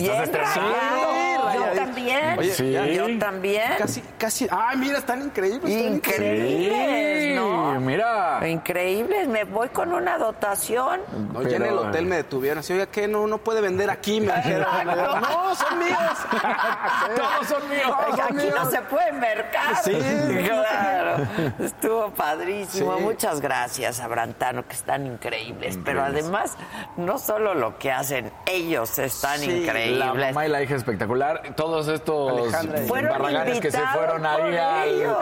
Estás estrenando. Yo también. Oye, Sí. Yo también. Casi, casi. Ay, mira, están increíbles. están Increíbles, Sí, ¿no? mira. Increíbles. Me voy con una dotación. No, ya en el hotel me detuvieron así, oiga, ¿qué? No, no puede vender aquí, me dijeron. No, son míos. Todos son míos. Aquí no se puede mercar. Sí. claro. Estuvo padrísimo. Sí. Muchas gracias a Brantano, que están increíbles. Pero además, no solo lo que hacen, ellos están Sí, La increíbles. mamá y la hija espectacular. Todos estos barraganes que se fueron ahí al,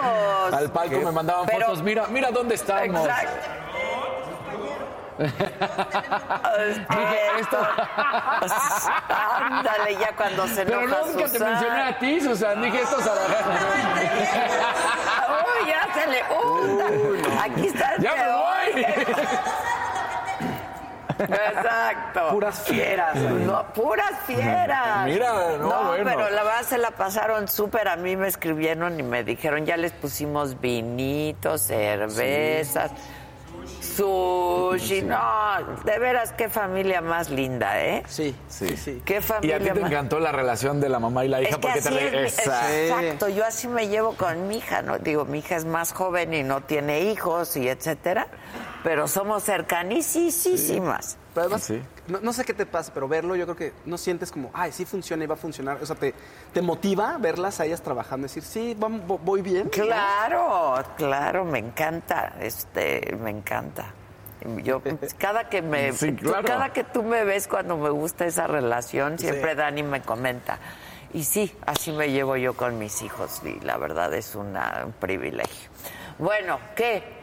al palco me mandaban Pero- fotos. Mira, mira dónde estamos. Exacto. Dije, esto. Ándale, ya cuando se Pero enoja nunca te mencioné a ti, Susan. Dije, estos a Uy, ya se le... Uh, Aquí está el ¡Ya me voy! Exacto. Puras fieras. No, puras fieras. Mira, no, bueno. pero la verdad se la pasaron súper. A mí me escribieron y me dijeron, ya les pusimos vinitos, cervezas, sushi. No, de veras, qué familia más linda, ¿eh? Sí, sí, sí. Qué Y familia a ti te más... encantó la relación de la mamá y la hija Es que porque así te es, Exacto. yo así me llevo con mi hija, ¿no? Digo, mi hija es más joven y no tiene hijos y etcétera, pero somos cercanísimas. Pero además, Sí. No, no sé qué te pasa, pero verlo yo creo que no sientes como, ay, sí funciona y va a funcionar. O sea, te, te motiva verlas a ellas trabajando, decir, sí, voy bien. ¿no? Claro, claro, me encanta, este, me encanta. Yo cada que me Sí, claro. cada que tú me ves cuando me gusta esa relación, siempre Sí. Dani me comenta. Y sí, así me llevo yo con mis hijos y la verdad es una- un privilegio. Bueno, ¿qué?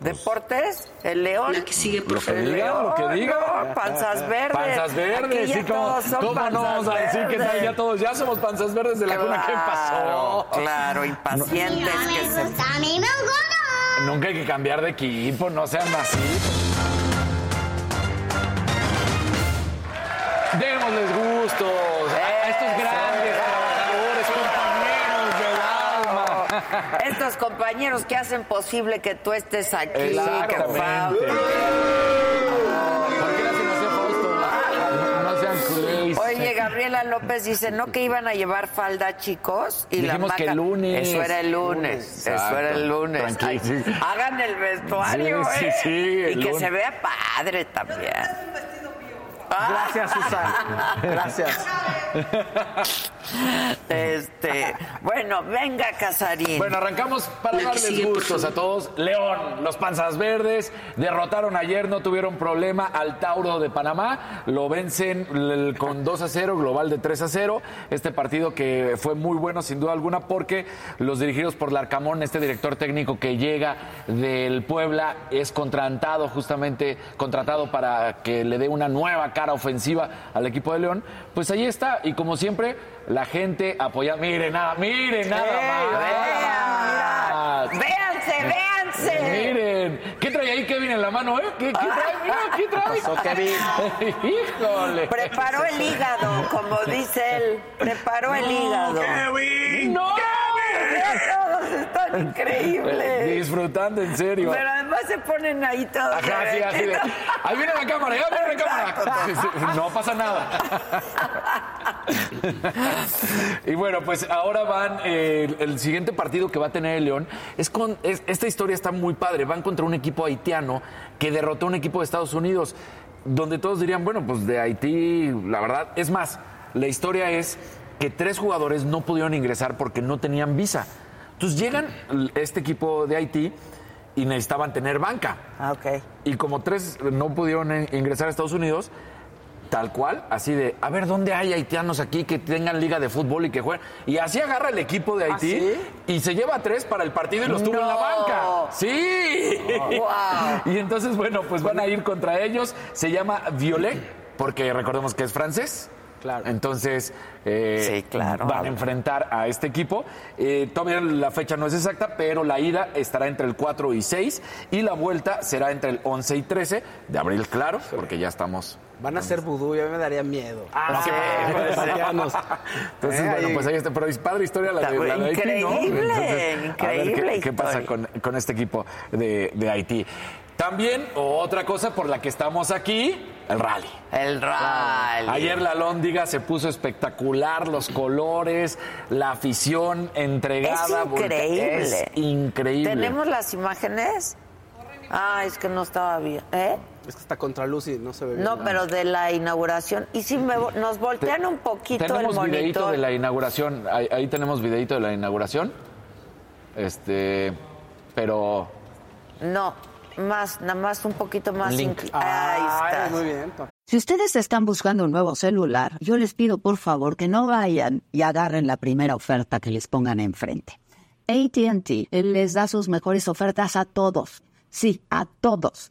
¿Deportes? ¿El León? La que sigue, por Lo que El diga, León, lo que diga. no, panzas verdes. Panzas verdes, sí, ¿cómo, todos son cómo no vamos a decir que tal? Ya todos, ya somos panzas verdes de la cuna. ¿Qué pasó? Claro, Claro, impacientes que se Nunca hay que cambiar de equipo, no sean así. Démosles gustos a estos grandes trabajadores, compañeros del alma. Estos compañeros que hacen posible que tú estés aquí, que Exactamente. Oye, Gabriela López dice, ¿no que iban a llevar falda, chicos? Y Dijimos que el lunes. Eso era el lunes. Eso era el lunes. Ay, sí. Hagan el vestuario, Sí, sí, ¿eh? sí, Y el que lunes. se vea padre también. Gracias, Susana. Gracias. Este, bueno, venga, Casarín. Bueno, arrancamos para darles gustos a todos. León, los panzas verdes, derrotaron ayer, no tuvieron problema al Tauro de Panamá. Lo vencen con 2 a 0, global de 3 a 0. Este partido que fue muy bueno, sin duda alguna, porque los dirigidos por Larcamón, este director técnico que llega del Puebla, es contratado justamente, contratado para que le dé una nueva cara ofensiva al equipo de León. Pues ahí está, y como siempre, la gente apoya. Miren nada, miren nada más. Vean, véanse, véanse. Miren, ¿qué trae ahí Kevin en la mano, eh? ¿Qué, qué trae? Mira, ¿qué trae? pasó, Kevin? Híjole. Preparó el hígado, como dice él. Preparó el hígado. ¡No! Todos están increíbles. Disfrutando, en serio. Pero además se ponen ahí todos. Ajá, sí, así de. Ahí viene la cámara, ya viene la cámara. No pasa nada. Y bueno, pues ahora van. eh, el, el siguiente partido que va a tener el León es con. es- esta historia está muy padre. Van contra un equipo haitiano que derrotó a un equipo de Estados Unidos. Donde todos dirían, bueno, pues de Haití, la verdad. Es más, la historia es que tres jugadores no pudieron ingresar porque no tenían visa. Entonces llegan este equipo de Haití y necesitaban tener banca. Ah, ok. Y como tres no pudieron ingresar a Estados Unidos, tal cual, así de, a ver, ¿dónde hay haitianos aquí que tengan liga de fútbol y que jueguen? Y así agarra el equipo de Haití sí? y se lleva a tres para el partido y los tuvo en la banca. Sí. Wow. Y entonces, bueno, pues van a ir contra ellos. Se llama Violet, porque recordemos que es francés. Claro. Entonces, eh, Sí, claro. van a enfrentar a este equipo. Eh, todavía la fecha no es exacta, pero la ida estará entre el 4 y 6 y la vuelta será entre el 11 y 13 de abril, claro, porque ya estamos. Van a ser vudú, ya me daría miedo. Ah, sí, haitianos. Entonces, Eh, bueno, pues ahí está. Pero es padre historia la de, la de Haití, ¿no? Increíble, Entonces, a ver increíble qué, qué pasa con, con este equipo de, de Haití. También, otra cosa por la que estamos aquí, El rally. El rally. Ayer la Lóndiga se puso espectacular, los colores, la afición entregada. Es increíble. Es increíble. ¿Tenemos las imágenes? Ah, es que no estaba bien. ¿Eh? Es que está contra luz y no se ve bien. No, pero de la inauguración. Y si me, nos voltean un poquito el Tenemos videito monitor. de la inauguración. Ahí, ahí tenemos videito de la inauguración. Este, pero No, más, nada más un poquito más. Link. Ahí Ay, está. muy bien. Si ustedes están buscando un nuevo celular, yo les pido por favor que no vayan y agarren la primera oferta que les pongan enfrente. ATT les da sus mejores ofertas a todos. Sí, a todos.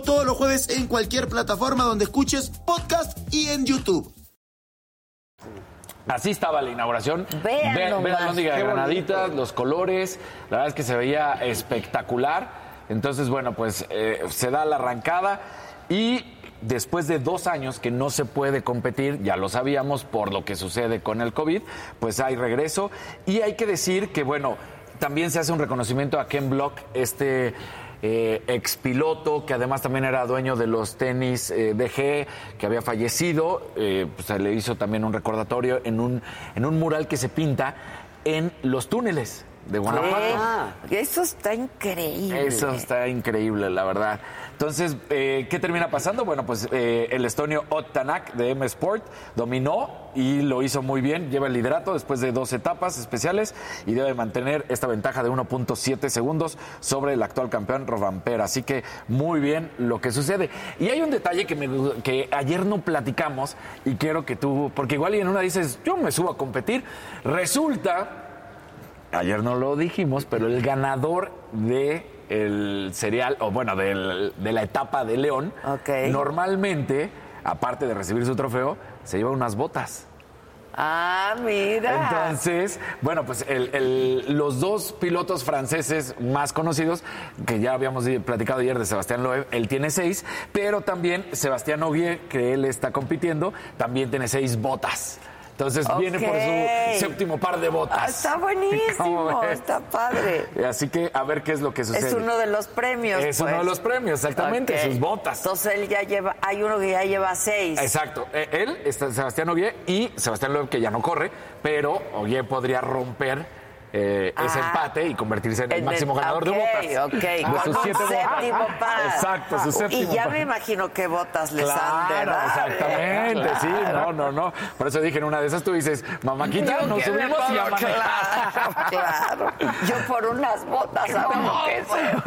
todos los jueves en cualquier plataforma donde escuches podcast y en YouTube. así estaba la inauguración. Vean Ve- nomás, ve la de granaditas, los colores. La verdad es que se veía espectacular. Entonces, bueno, pues eh, se da la arrancada y después de dos años que no se puede competir, ya lo sabíamos por lo que sucede con el COVID, pues hay regreso. Y hay que decir que, bueno, también se hace un reconocimiento a Ken Block, este eh, expiloto que además también era dueño de los tenis eh, DG, que había fallecido. Eh, pues se le hizo también un recordatorio en un, en un mural que se pinta en los túneles de Guanajuato. ¿Qué? Eso está increíble. Eso está increíble, la verdad. Entonces, eh, ¿qué termina pasando? Bueno, pues eh, el estonio Ott Tanak de M Sport dominó y lo hizo muy bien. Lleva el liderato después de dos etapas especiales y debe mantener esta ventaja de 1.7 segundos sobre el actual campeón Rovampera. Así que muy bien lo que sucede. Y hay un detalle que, me, que ayer no platicamos y quiero que tú, porque igual y en una dices, yo me subo a competir. Resulta ayer no lo dijimos, pero el ganador de el cereal, o bueno, del- de la etapa de León, normalmente, aparte de recibir su trofeo, se lleva unas botas. Ah, mira. Entonces, bueno, pues el- el- los dos pilotos franceses más conocidos, que ya habíamos platicado ayer de Sebastián Loeb, él tiene seis, pero también Sebastián Ogier, que él está compitiendo, también tiene seis botas. Entonces viene por su séptimo par de botas. Ah, está ¿Cómo buenísimo, está padre. Así que a ver qué es lo que sucede. Es uno de los premios. Es uno pues. de los premios, exactamente, sus botas. Entonces él ya lleva, hay uno que ya lleva seis. Exacto. Eh, Él, está Sebastián Ogué y Sebastián Loeb, que ya no corre, pero Ogué podría romper eh, ese Ah. empate y convertirse en el máximo ganador de botas. Ok, De sus siete botas. séptimo par. Exacto, su Y séptimo ya par. me imagino qué botas les han de Claro, dar. exactamente, sí, no, no, no. Por eso dije en una de esas tú dices, mamáquita, Yo nos subimos y a manejar. Claro, claro. Yo por unas botas hago lo que sea.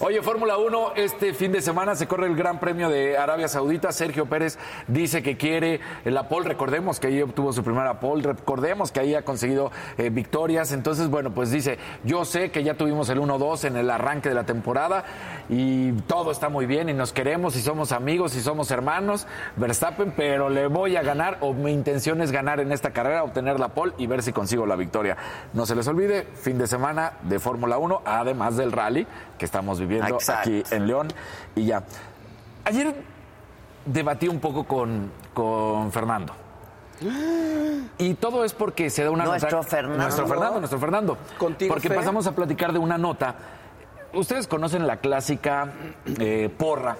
Oye, Fórmula 1, este fin de semana se corre el Gran Premio de Arabia Saudita. Sergio Pérez dice que quiere la pole. Recordemos que ahí obtuvo su primera pole. Recordemos que ahí ha conseguido eh, victorias. Entonces, bueno, pues dice, yo sé que ya tuvimos el 1-2 en el arranque de la temporada y todo está muy bien y nos queremos y somos amigos y somos hermanos, Verstappen, pero le voy a ganar o mi intención es ganar en esta carrera, obtener la pole y ver si consigo la victoria. No se les olvide, fin de semana de Fórmula 1, además del rally que estamos viviendo Exacto. aquí en León y ya. Ayer debatí un poco con, con Fernando. Y todo es porque se da una Nuestro nota. Fernando. Nuestro Fernando, nuestro Fernando. Contigo, Porque pasamos a platicar de una nota ustedes conocen la clásica eh, porra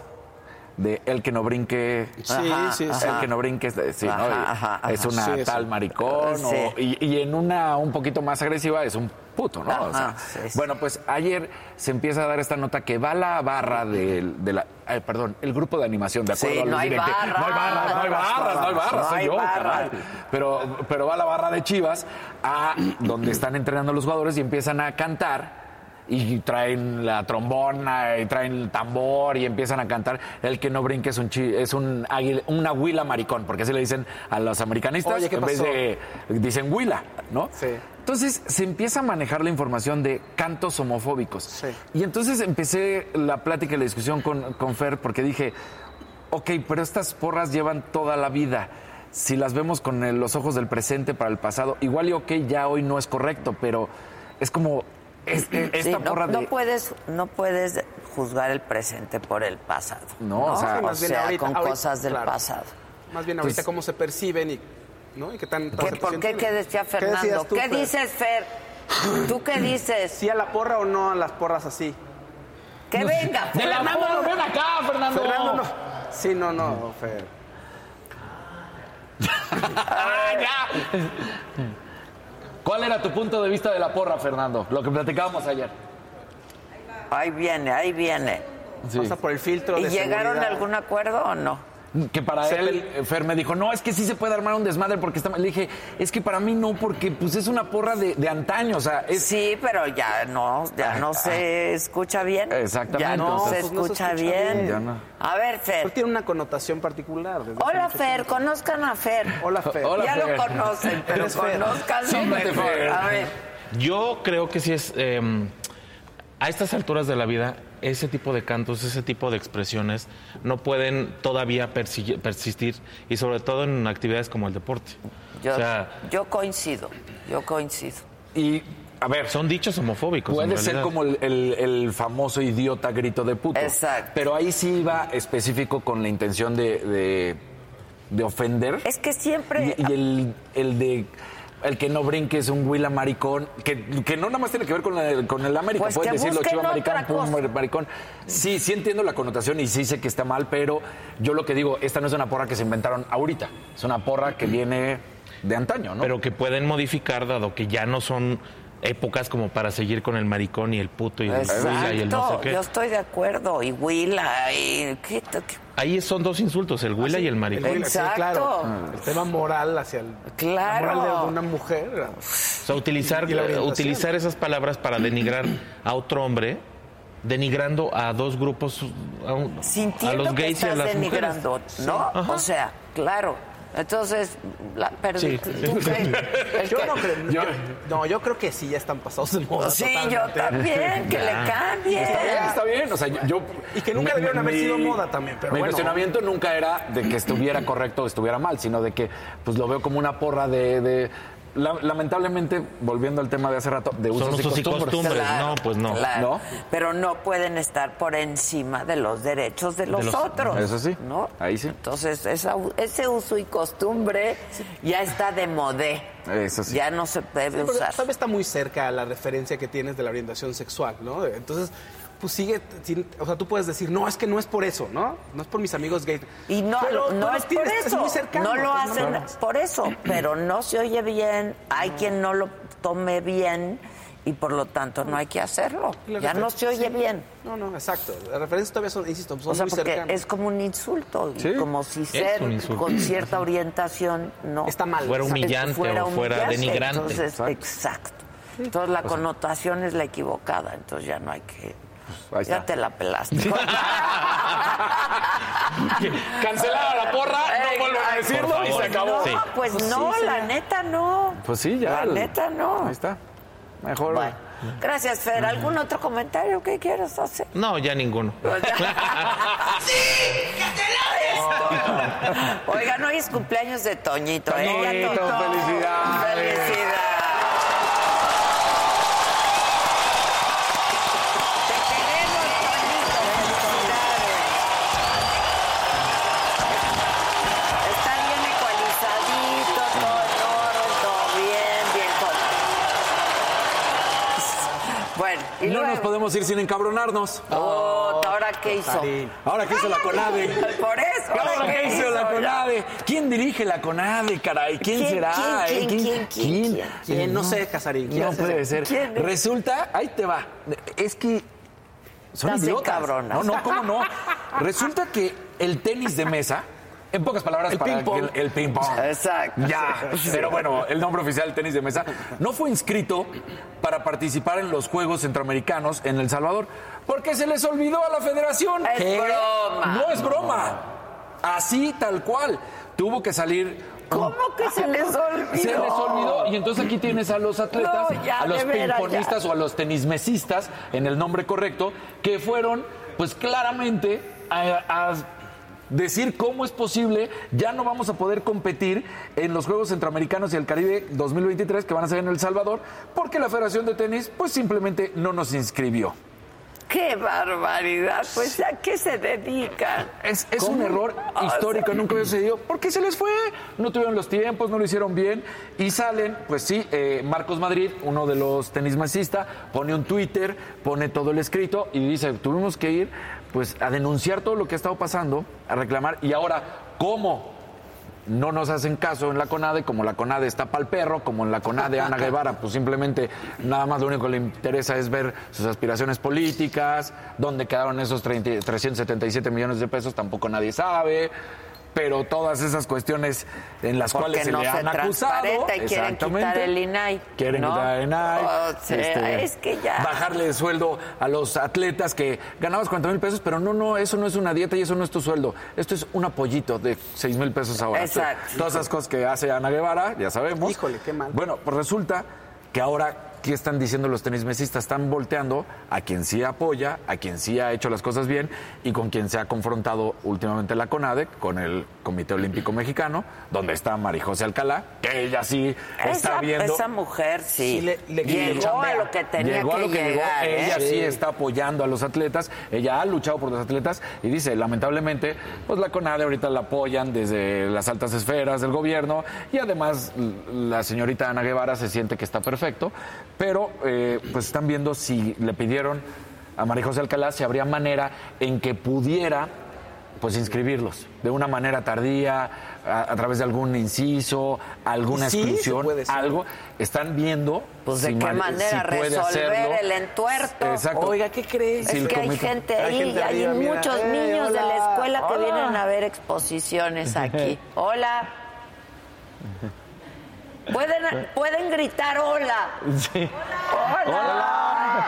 de el que no brinque. Sí, Ajá, sí, sí. El que no brinque, es- sí, ¿no? Ajá, ajá, es una tal maricón. Sí. o- y, y en una un poquito más agresiva es un puto, ¿no? O sea, Ajá, sí, sí. Bueno, pues ayer se empieza a dar esta nota que va la barra del- de, la. ay, perdón, el grupo de animación, de acuerdo Sí, a los no hay directivos. barras. No hay barras, no hay barras, no hay barras, soy yo, caray. Pero, pero va la barra de Chivas a donde están entrenando los jugadores y empiezan a cantar y traen la trombona y traen el tambor y empiezan a cantar el que no brinque es un chi- es un águila, una huila maricón porque así le dicen a los americanistas Oye, ¿qué en vez pasó? de dicen huila no Sí. Entonces se empieza a manejar la información de cantos homofóbicos Sí. y entonces empecé la plática y la discusión con, con Fer porque dije ok pero estas porras llevan toda la vida si las vemos con el- los ojos del presente para el pasado igual y ok ya hoy no es correcto pero es como es- esta Sí, no, porra no de puedes, no puedes juzgar el presente por el pasado. No, o sea, o más bien sea, ahorita- con ahorita, cosas del claro. pasado. Más bien ahorita Entonces- cómo se perciben y, ¿no? y qué tan ¿Qué, ¿Por qué? ¿Qué decía Fernando? tú, ¿Qué Fer? dices, Fer? ¿Tú qué dices? ¿Sí a la porra o no a las porras así? Que venga, De la Fernando. porra, ven acá, Fernando. Fernando no. Sí, no, no, Fer. Ah, ya. ¿Cuál era tu punto de vista de la porra, Fernando? Lo que platicábamos ayer. Ahí viene, ahí viene. Pasa por el filtro ¿Y de llegaron a seguridad. algún acuerdo o no? Que para Se él, eh, Fer me dijo, no, es que sí se puede armar un desmadre porque está mal. Le dije, es que para mí no, porque pues es una porra de, de antaño, o sea, es... Sí, pero ya no, ya no se escucha bien. Exactamente. Ya no, se, pues no se escucha bien. bien. Ya no. A ver, Pero Fer. tiene una connotación particular. Hola, Fer. tiempo. Conozcan a Fer. Hola, Fer. Hola, ya Fer. lo conocen, pero Fer. conozcanlo Siéntate, mejor. Fer. A ver. Yo creo que sí es. eh, a estas alturas de la vida, ese tipo de cantos, ese tipo de expresiones no pueden todavía persi- persistir y sobre todo en actividades como el deporte. Yo, o sea, yo coincido, yo coincido. Y, a ver, son dichos homofóbicos. Puede ser como el, el- el famoso idiota grito de puto. Exacto. Pero ahí sí iba específico con la intención de, de, de ofender. Es que siempre... Y, y el, el de el que no brinque es un huila maricón, que, que no nada más tiene que ver con, la- con el América, Pues decirlo maricón, otra pum, maricón. Sí, sí entiendo la connotación y sí sé que está mal, pero yo lo que digo, esta no es una porra que se inventaron ahorita, es una porra que viene de antaño, ¿no? Pero que pueden modificar, dado que ya no son épocas como para seguir con el maricón y el puto y el huila y el no sé qué. yo estoy de acuerdo. Y Huila, y... ¿qué- qué- Ahí son dos insultos, el huila y el El maricón. huila, sí, claro. El tema moral hacia el, Claro. la moral de una mujer. O sea, utilizar, utilizar esas palabras para denigrar a otro hombre, denigrando a dos grupos, a, un- a los que gays y a estás las denigrando, mujeres. ¿no? O sea, claro. Entonces, la, pero Sí. ¿tú? El Yo que- no creo. Yo, no, yo creo que sí ya están pasados de moda. Sí, totalmente. yo también, que le cambie. Está bien, está bien. O sea, yo- yo. Y que nunca debieron haber sido moda también, pero Mi bueno. cuestionamiento nunca era de que estuviera correcto o estuviera mal, sino de que pues lo veo como una porra de. de- la- lamentablemente, volviendo al tema de hace rato, de usos, Son usos y costumbres. No, pues no. claro. ¿No? Pero no pueden estar por encima de los derechos de los, los- otros. Eso sí, ¿no? ahí sí. Entonces, esa- ese uso y costumbre ya está de modé. Eso sí. Ya no se debe Pero usar. todavía está muy cerca a la referencia que tienes de la orientación sexual, ¿no? Entonces, pues sigue, sin- o sea, tú puedes decir, no, es que no es por eso, ¿no? No es por mis amigos gays. Y no, Pero no es por eso. muy cercano, no lo hacen por eso, pero no se oye bien. Hay quien no lo tome bien y por lo tanto no hay que hacerlo. La Ya no se oye sí. bien. No, no, exacto. Las referencias todavía son, insisto, son O sea, muy porque cercanas. es como un insulto, Sí. como si ser con cierta orientación no Está mal. Fuera humillante fuera o fuera humillante. denigrante. Entonces, exacto. Entonces la connotación es la equivocada, entonces ya no hay que... Ahí Ya te la pelaste. Cancelada la porra, no vuelvan a decirlo y se acabó. No, Sí. pues Pues no, sí, la neta no. Pues sí, ya. La neta no. Ahí está. Mejor. Bueno, gracias, Fer. ¿Algún otro comentario que quieras hacer? No, ya ninguno. Oigan, hoy es cumpleaños de Toñito. ¿eh? Ya Toñito, Toño. felicidades. Felicidades. Nos podemos ir sin encabronarnos. Oh, ¿Ahora qué hizo? Ahora, ¿qué hizo la CONADE? Por eso. Ahora, ¿qué hizo la? CONADE? ¿Quién dirige la CONADE, caray? ¿Quién, ¿Quién, será? quién, eh? quién, quién, quién, quién? ¿Quién? No sé, Casarín. ¿Quién No hace puede ser. Resulta, ahí te va. Es que son Estás idiotas. No, no, ¿cómo no? Resulta que el tenis de mesa, en pocas palabras, El para ping-pong. que el, el ping pong. Exacto. Ya, pero bueno, el nombre oficial del tenis de mesa no fue inscrito para participar en los Juegos Centroamericanos en El Salvador porque se les olvidó a la federación. Es broma. No es broma. Así tal cual. Tuvo que salir ¿Cómo que se les olvidó? se les olvidó. Y entonces aquí tienes a los atletas, No, ya, a los ya. o a los tenismesistas, en el nombre correcto, que fueron, pues claramente, a, a decir cómo es posible, ya no vamos a poder competir en los Juegos Centroamericanos y el Caribe 2023 que van a ser en El Salvador, porque la Federación de Tenis, pues simplemente no nos inscribió. ¡Qué barbaridad! Pues, ¿a qué se dedican? Es, es un error O histórico, sea- nunca había sucedido, porque se les fue, no tuvieron los tiempos, no lo hicieron bien, y salen, pues sí, eh, Marcos Madrid, uno de los tenismasistas, pone un Twitter, pone todo el escrito y dice, tuvimos que ir pues a denunciar todo lo que ha estado pasando, a reclamar, y ahora, ¿cómo? no nos hacen caso en la CONADE, como la CONADE está para el perro, como en la CONADE Ana Guevara, pues simplemente nada más lo único que le interesa es ver sus aspiraciones políticas, dónde quedaron esos 30 377 millones de pesos, tampoco nadie sabe. Pero todas esas cuestiones en las Porque cuales se no le han acusado. y quieren quitar el INAI, Quieren ¿no? quitar el INAI. O sea, es que ya. Bajarle el sueldo a los atletas que ganabas 40 mil pesos, pero no, no, eso no es una dieta y eso no es tu sueldo. Esto es un apoyito de 6 mil pesos ahora. Exacto. Todas esas cosas que hace Ana Guevara, ya sabemos. Híjole, qué mal. Bueno, pues resulta que ahora, ¿qué están diciendo los tenismesistas? Están volteando a quien sí apoya, a quien sí ha hecho las cosas bien y con quien se ha confrontado últimamente la CONADE, con el Comité Olímpico Mexicano, donde está Marijose Alcalá, que ella sí está viendo. esa mujer sí, Sí, le- le- llegó a lo que tenía Llegó a que lo que llegó. llegar. ¿eh? Ella sí. está apoyando a los atletas. Ella ha luchado por los atletas y dice, lamentablemente, pues la CONADE ahorita la apoyan desde las altas esferas del gobierno y además la señorita Ana Guevara se siente que está perfecto, pero eh, pues están viendo si le pidieron a María José Alcalá si habría manera en que pudiera pues inscribirlos de una manera tardía, a, a través de algún inciso, alguna sí, exclusión, algo. Están viendo Pues de qué man- manera si puede resolver hacerlo. el entuerto. Exacto. Oiga, ¿qué crees? Es que hay gente Hay ahí, gente hay arriba, mira. muchos Eh, niños de la hola. escuela que vienen a ver exposiciones aquí. Hola. ¿Pueden, pueden gritar hola. Hola.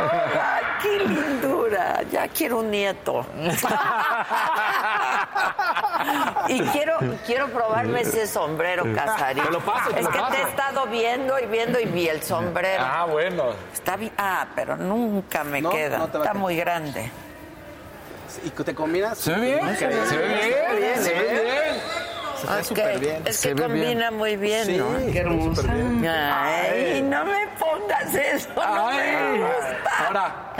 Hola. Qué lindura. Ya quiero un nieto. y quiero, quiero probarme ese sombrero, Casarín. Te lo paso, te Es lo que te he estado viendo y viendo y vi el sombrero. Ah, bueno. Está bien. Ah, pero nunca me No, queda. no te va a Está quedar. muy grande. ¿Y te combinas? Se ve bien, se ve bien, se ve bien. Se ve súper bien. Es que combina muy bien, Sí, ¿no? qué hermosa. Ay, no me pongas eso. No me gusta. ahora,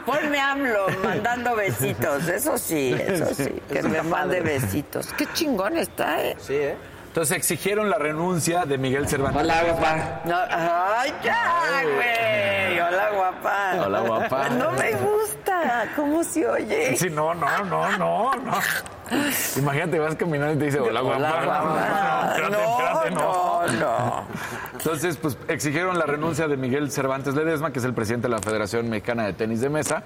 Ponme AMLO mandando besitos. Eso sí, eso sí. Que me mande besitos. Qué chingón está, ¿eh? Sí, ¿eh? Entonces exigieron la renuncia de Miguel Cervantes. Hola, guapa. No, ay, ya, güey. Hola, guapa. Hola, guapa. No me gusta. ¿Cómo se oye? Sí, no, no, no, no, no. Imagínate, vas caminando y te dice, hola, guapa. Hola, guapa. espérate, No, espérate, no, no. Entonces, pues exigieron la renuncia de Miguel Cervantes Ledesma, que es el presidente de la Federación Mexicana de Tenis de Mesa.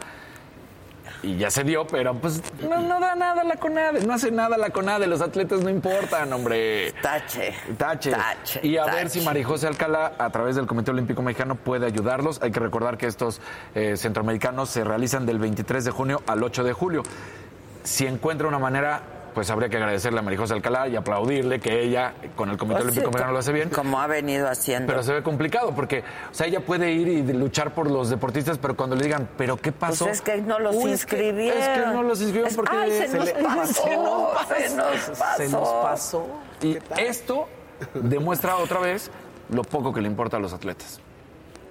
Y ya se dio, pero pues no, no da nada la CONADE, no hace nada la CONADE, los atletas no importan, hombre. Tache. Tache. Tache, y a tache. ver si Marijose Alcalá, a través del Comité Olímpico Mexicano, puede ayudarlos. Hay que recordar que estos eh, centroamericanos se realizan del 23 de junio al 8 de julio. Si encuentra una manera, pues habría que agradecerle a Marijose Alcalá y aplaudirle que ella, con el Comité Pues Olímpico sí, Mexicano, lo hace bien. Como ha venido haciendo. Pero se ve complicado porque, o sea, ella puede ir y luchar por los deportistas, pero cuando le digan, ¿pero qué pasó? Pues es que no los Uy, es que- inscribieron. Es que, no los inscribieron Es- porque Ay, se, nos le- pasó, se nos pasó. se nos pasó. Se nos pasó. Y esto demuestra otra vez lo poco que le importa a los atletas.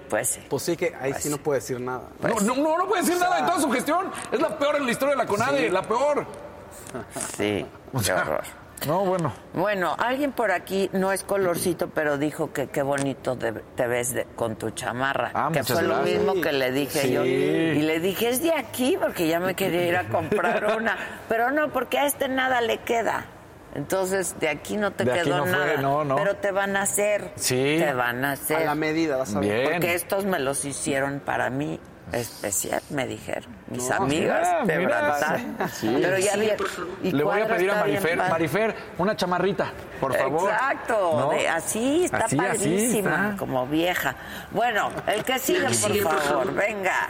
Pues sí. Pues sí que ahí sí no puedo decir nada. No, no, no, no puede decir nada de toda su gestión. Es la peor en la historia de la CONADE, la peor. Sí, qué horror. No, bueno. Bueno, alguien por aquí, no es colorcito, pero dijo que qué bonito de- te ves de- con tu chamarra. Ah, que fue lo mismo que le dije Sí. yo. Y le dije, es de aquí, porque ya me quería ir a comprar una. Pero no, porque a este nada le queda. Entonces, de aquí no te De aquí quedó no fue, nada. no, no. Pero te van a hacer. Sí. Te van a hacer. A la medida, vas a ver. Bien. Porque estos me los hicieron para mí especial, me dijeron. Mis No, amigas mira. Sí. Pero ya y Le voy a pedir a Marifer. Marifer, una chamarrita, por favor. Exacto, ¿No? de- así está Así, así padrísima, está. como vieja. Bueno, el que sigue, por favor, venga.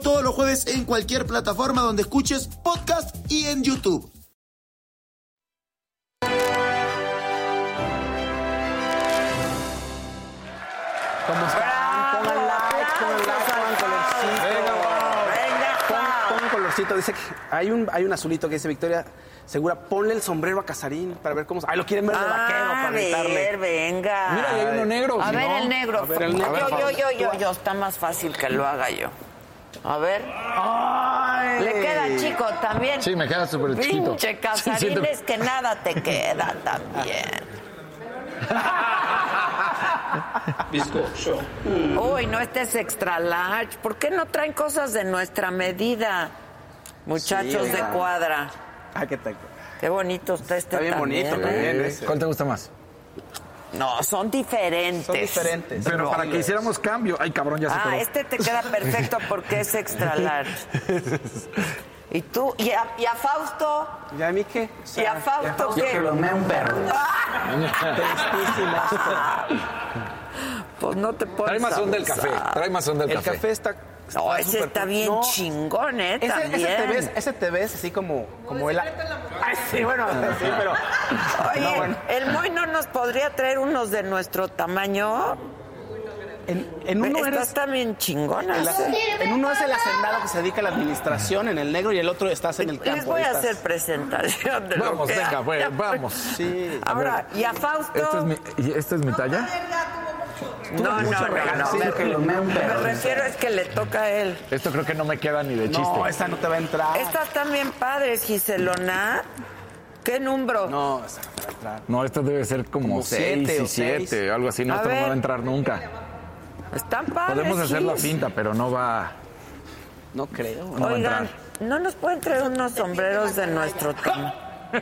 todos los jueves en cualquier plataforma donde escuches podcast y en YouTube. ¿Cómo están? Pongan like, pongan like, pongan colorcito. Venga, Pon, Pau. pon colorcito. Dice que hay un, hay un azulito que dice Victoria Segura. Ponle el sombrero a Casarín para ver cómo. Ay, lo quieren ver de vaquero Ah, para a ver, aventarle. venga. Mira, ahí hay uno negro. A ver no- el negro. A ver el negro. Yo, A yo, ver, yo, yo, yo. Está más fácil que lo haga yo. A ver. Le queda chico también. Sí, me queda súper chiquito. Pinche Sí, Casarín, siento- es que nada te queda también. Bizcocho. Uy, no, este es extra large. ¿Por qué no traen cosas de nuestra medida? Muchachos Sí, de cuadra. Ah, qué tal. Qué bonito está este Está bien también, bonito, ¿eh? también. Eh, ese. ¿Cuál te gusta más? No, son diferentes. Son diferentes. Pero para que hiciéramos cambio. Ay, cabrón, ya se Ah, este te queda perfecto porque es extra large. ¿Y tú? ¿Y a, y a Fausto? ¿Ya a mí qué? O ¿Y a Fausto Que qué? lo mea un perro. Tristísimo esto. Pues no te pones Trae más son del café. Trae más son del El café. café está. No, ese está bien No, chingón, ¿eh? Ese, También. ese te ves, ese te ves así como, como el. Ay, sí, bueno, sí, pero. Oye, No, bueno. ¿el Moy no nos podría traer unos de nuestro tamaño? En, en uno Estas eres. también chingonas. el- en uno es el hacendado que se dedica a la administración en el negro y el otro estás en el campo. Les voy a estás. hacer presentación de lo Vamos, que venga, pues, vamos. Sí. Ahora, ¿y a Fausto? ¿Esta es mi, ¿y esta es mi talla? No, no, no, no. sí, me, refiero es que le toca a él. Esto creo que no me queda ni de chiste. No, esta no te va a entrar. Estas también padres, Giselona. ¿Qué número? No, esta no te va a entrar. No, esto debe ser como, Como seis siete y o seis. siete, algo así. No, A esto no va a entrar nunca. Están padres. Podemos hacer la Gis. finta, pero no va. No creo. No va a Oigan, entrar. ¿no nos pueden traer unos sombreros de nuestro tema?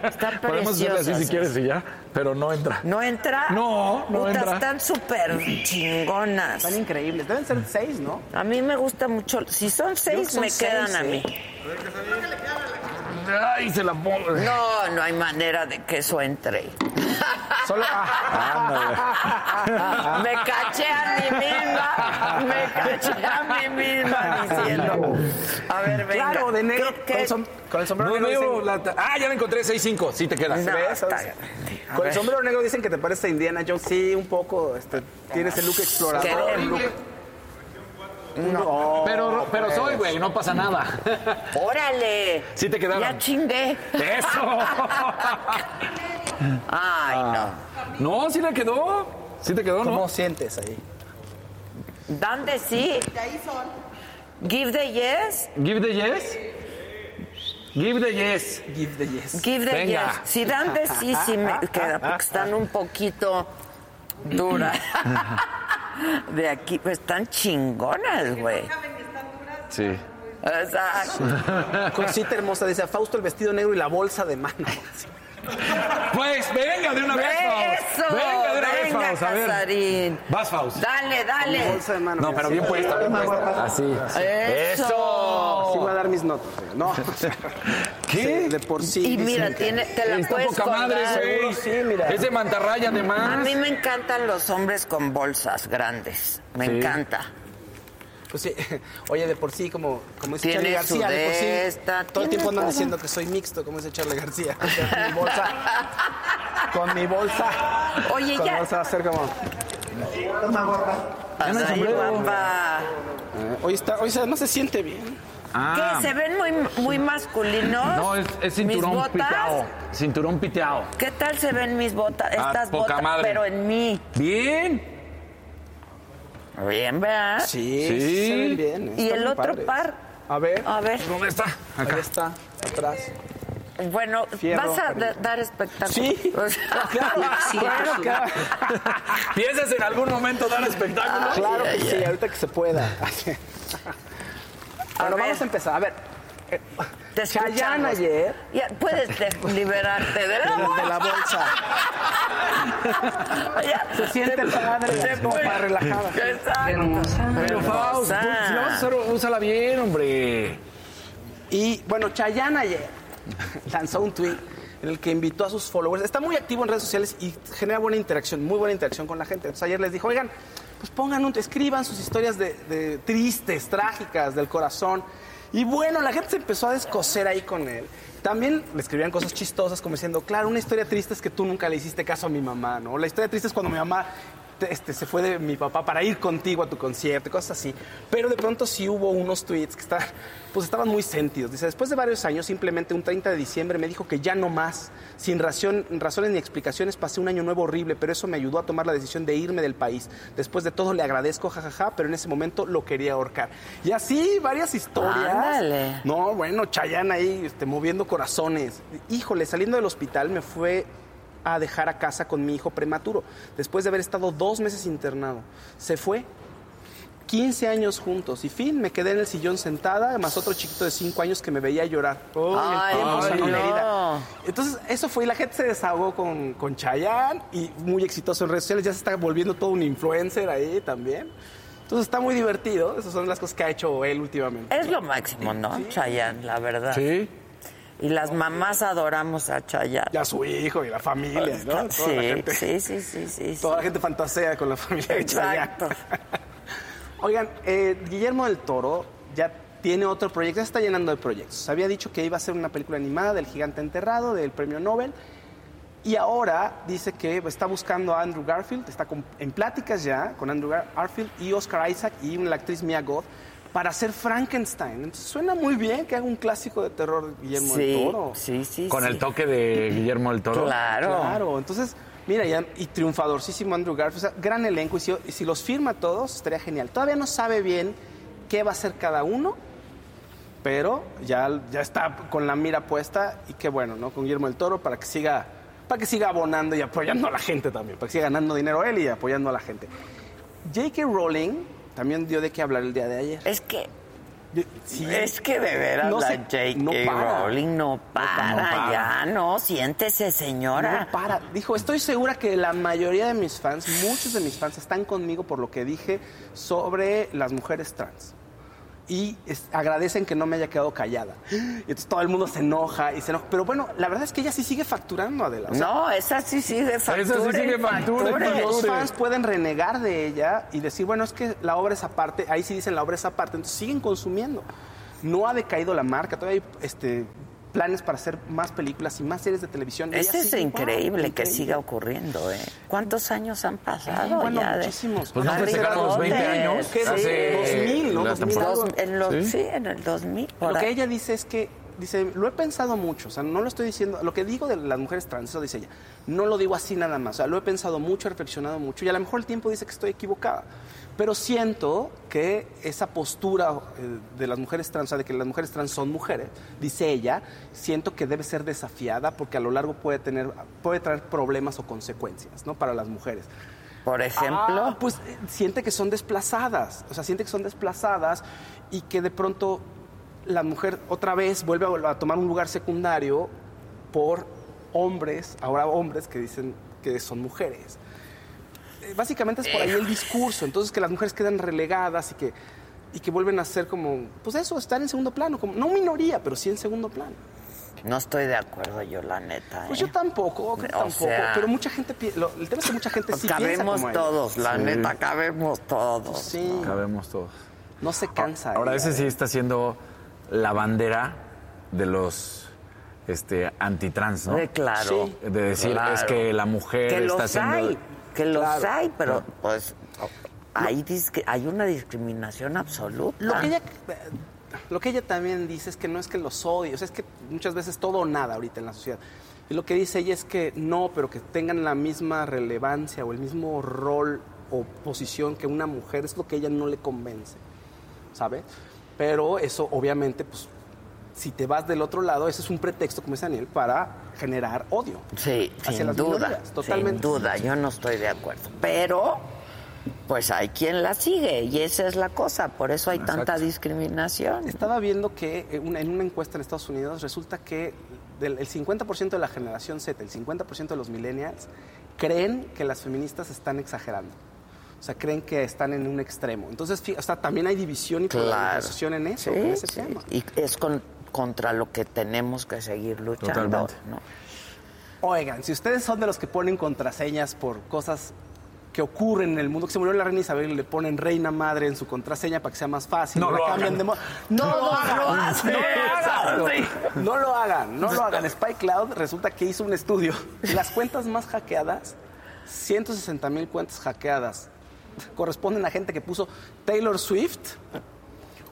Están Podemos hacerle así si quieres y ya, pero no entra. ¿No entra? No, no Puta, entra. Están súper chingonas. Están increíbles. Deben ser seis, ¿no? A mí me gusta mucho. Si son seis, son me quedan seis, a mí. ¿eh? Ay, se la pongo. No, no hay manera de que eso entre. Solo. ah, me caché a mí misma. Me caché a mí misma diciendo. A ver, venga. claro, de negro. ¿Qué- qué- Con, el som- con el sombrero No negro. dicen- la Ah, ya la encontré, 6-5. Sí te queda. No, ¿Ves? Con el sombrero negro dicen que te parece a Indiana Jones. Sí, un poco. Este, tienes el look explorador. Queremos. No. Pero, pero soy, güey, no pasa nada. ¡Órale! Sí te quedaron. Ya chingué. ¡Eso! Ay, no. No, sí le quedó. Sí te quedó, ¿Cómo ¿no? sientes ahí? Dan de sí. Give the yes. Give the yes. Give the yes. Give the yes. Give the Venga. yes. Si dan de sí, sí me queda, porque están un poquito duras. De aquí, pues están chingonas, güey. Sí. Exacto. Cosita hermosa. Dice Fausto el vestido negro y la bolsa de mano. Pues venga de una vez, Faust. Eso. Venga de una vez, Faust. A ver. Casarín. Vas, Faust. Dale, dale. Bolsa de mano. No, pero bien puesta, bien puesta. Así. Eso. Sí voy a dar mis notas. No. ¿Qué? Sí, de por sí. Y mira, tiene, te la puedes poca madre, güey. Sí, mira. Es de mantarraya, A además. mí me encantan los hombres con bolsas grandes. Me Sí. encanta. Pues sí, oye, de por sí, como, como dice Charlie García, de por sí, esta, todo el tiempo andan todo. diciendo que soy mixto, como dice Charlie García. O sea, con mi bolsa, con mi bolsa. Oye, con ya. bolsa va a ser como... Pasa ahí, guapa. eh, hoy, está, hoy además se siente bien. Ah, ¿Qué? ¿Se ven muy, muy masculinos? no, es, es cinturón piteado. Cinturón piteado. ¿Qué tal se ven mis botas? Ah, Estas poca botas, madre. pero en mí. Bien. Bien, ¿verdad? Sí, se ven bien. ¿Y están el otro padres. par? A ver, A ver, ¿Dónde está? ahí está, atrás. bueno, Fierro, ¿vas a da- dar espectáculo? Sí, claro, claro, claro. ¿Piensas en algún momento dar espectáculo? Claro que sí, ahorita que se pueda. Bueno, vamos a empezar. A ver, eh, Te Chayanne ayer, Ya, puedes de- liberarte de la de la bolsa, se siente padre, puedes- para relajada. Exacto. Pero Faust, si la vas a usar, úsala bien, hombre. Y bueno, Chayanne ayer lanzó un tweet en el que invitó a sus followers. Está muy activo en redes sociales y genera buena interacción, muy buena interacción con la gente. Entonces ayer les dijo, oigan, pues pongan un, escriban sus historias de, de tristes, trágicas, del corazón. Y bueno, la gente se empezó a descoser ahí con él. También le escribían cosas chistosas como diciendo, claro, una historia triste es que tú nunca le hiciste caso a mi mamá, ¿no? La historia triste es cuando mi mamá este, se fue de mi papá para ir contigo a tu concierto, cosas así. Pero de pronto sí hubo unos tweets que estaban, pues estaban muy sentidos. Dice, después de varios años, simplemente un 30 de diciembre me dijo que ya no más, sin razón- razones ni explicaciones, pasé un año nuevo horrible, pero eso me ayudó a tomar la decisión de irme del país. Después de todo le agradezco, jajaja, pero en ese momento lo quería ahorcar. Y así, varias historias. Ándale. No, bueno, Chayanne ahí este, moviendo corazones. Híjole, saliendo del hospital me fue a dejar a casa con mi hijo prematuro, después de haber estado dos meses internado. Se fue. 15 años juntos y fin, me quedé en el sillón sentada, más otro chiquito de 5 años que me veía llorar. Oh, Ay, la no. herida. Entonces, eso fue y la gente se desahogó con, con Chayanne y muy exitoso en redes sociales, ya se está volviendo todo un influencer ahí también. Entonces, está muy divertido, esas son las cosas que ha hecho él últimamente. Es lo máximo, ¿no? Chayanne, la verdad. Sí. Y las mamás adoramos a Chayanne. Y a su hijo y la familia, ¿no? Toda Sí, la gente, sí, sí, sí, sí. Toda la gente fantasea con la familia de Chayanne. Exacto. Oigan, eh, Guillermo del Toro ya tiene otro proyecto, ya está llenando de proyectos. Había dicho que iba a hacer una película animada del gigante enterrado, del premio Nobel. Y ahora dice que está buscando a Andrew Garfield, está con- en pláticas ya con Andrew Gar- Garfield y Oscar Isaac y la actriz Mia Goth para hacer Frankenstein. Entonces suena muy bien que haga un clásico de terror Guillermo del Sí, Toro. sí, sí. Con sí. el toque de Guillermo del Toro. Claro. Claro, entonces, mira, ya, y triunfadorísimo Andrew Garfield, o sea, gran elenco, y si, y si los firma todos, estaría genial. Todavía no sabe bien qué va a hacer cada uno, pero ya, ya está con la mira puesta, y qué bueno, ¿no? Con Guillermo del Toro para que siga, para que siga abonando y apoyando a la gente también, para que siga ganando dinero él y apoyando a la gente. J.K. Rowling también dio de qué hablar el día de ayer. Es que, Sí. es que de veras No la J.K. no. Rowling no para, no para. ya, no, siéntese señora. No para. Dijo, estoy segura que la mayoría de mis fans, muchos de mis fans, están conmigo por lo que dije sobre las mujeres trans. Y es- agradecen que no me haya quedado callada. Y entonces todo el mundo se enoja y se enoja. Pero bueno, la verdad es que ella sí sigue facturando, Adela. O sea, no, esa sí sigue factura. sigue factura, facture. los facture. fans pueden renegar de ella y decir, bueno, es que la obra es aparte, ahí sí dicen la obra es aparte, entonces siguen consumiendo. No ha decaído la marca, todavía hay este, planes para hacer más películas y más series de televisión. Eso Ella es increíble que increíble. siga ocurriendo, ¿eh? ¿Cuántos años han pasado bueno, ya? de- muchísimos. Pues no Harry que sacaron los 20 Grandote. años. ¿Qué? hace 2000, ¿no? la 2000 temporada. algo. Dos- en los, ¿Sí? ¿Sí? en el 2000. por Lo que ahí. ella dice es que, dice, lo he pensado mucho, o sea, no lo estoy diciendo, lo que digo de las mujeres trans, eso dice ella, no lo digo así nada más, o sea, lo he pensado mucho, he reflexionado mucho y a lo mejor el tiempo dice que estoy equivocada, pero siento que esa postura eh, de las mujeres trans, o sea, de que las mujeres trans son mujeres, dice ella, siento que debe ser desafiada porque a lo largo puede tener, puede traer problemas o consecuencias, ¿no? Para las mujeres. Por ejemplo, Ah, pues eh, siente que son desplazadas, o sea, siente que son desplazadas y que de pronto la mujer otra vez vuelve a, a tomar un lugar secundario por hombres, ahora hombres que dicen que son mujeres. Eh, Básicamente es por ahí el discurso, entonces que las mujeres quedan relegadas y que, y que vuelven a ser como, pues eso, estar en segundo plano, como, no minoría, pero sí en segundo plano. no estoy de acuerdo yo, la neta. Pues ¿eh? yo tampoco, creo O tampoco, sea- pero mucha gente, lo- el tema es que mucha gente sí piensa cabemos como ella. todos, la neta, cabemos todos. Sí. Cabemos todos. No se cansa. Ahora, ese sí ¿eh? está siendo la bandera de los este, antitrans, ¿no? Eh, claro. Sí. De decir, Claro. es que la mujer que está los hay, que los Claro. hay, pero pues hay, hay una discriminación absoluta. Lo que, ella, lo que ella también dice es que no es que los odie, o sea, es que muchas veces todo o nada ahorita en la sociedad. Y lo que dice ella es que no, pero que tengan la misma relevancia o el mismo rol o posición que una mujer, es lo que ella no le convence, ¿sabe? Pero eso obviamente, pues, si te vas del otro lado, ese es un pretexto, como dice Daniel, para generar odio. Sí, hacia sin las duda, minorías, totalmente. sin duda, yo no estoy de acuerdo. Pero, pues hay quien la sigue y esa es la cosa, por eso hay tanta discriminación. Estaba viendo que eh, en una encuesta en Estados Unidos resulta que del, el 50% de la generación Z, el 50% de los millennials, creen que las feministas están exagerando. O sea, creen que están en un extremo. Entonces, o sea, también hay división y Claro. polarización en eso, en ese sí. tema. Y es con- contra lo que tenemos que seguir luchando. Totalmente. ¿no? Oigan, si ustedes son de los que ponen contraseñas por cosas que ocurren en el mundo, que se murió la reina Isabel y le ponen reina madre en su contraseña para que sea más fácil. No la lo hagan. de No, lo hagan. lo No lo hagan. Sí. No lo hagan. No lo hagan. Spy Cloud resulta que hizo un estudio. Las cuentas más hackeadas, 160 mil cuentas hackeadas, corresponden a gente que puso Taylor Swift.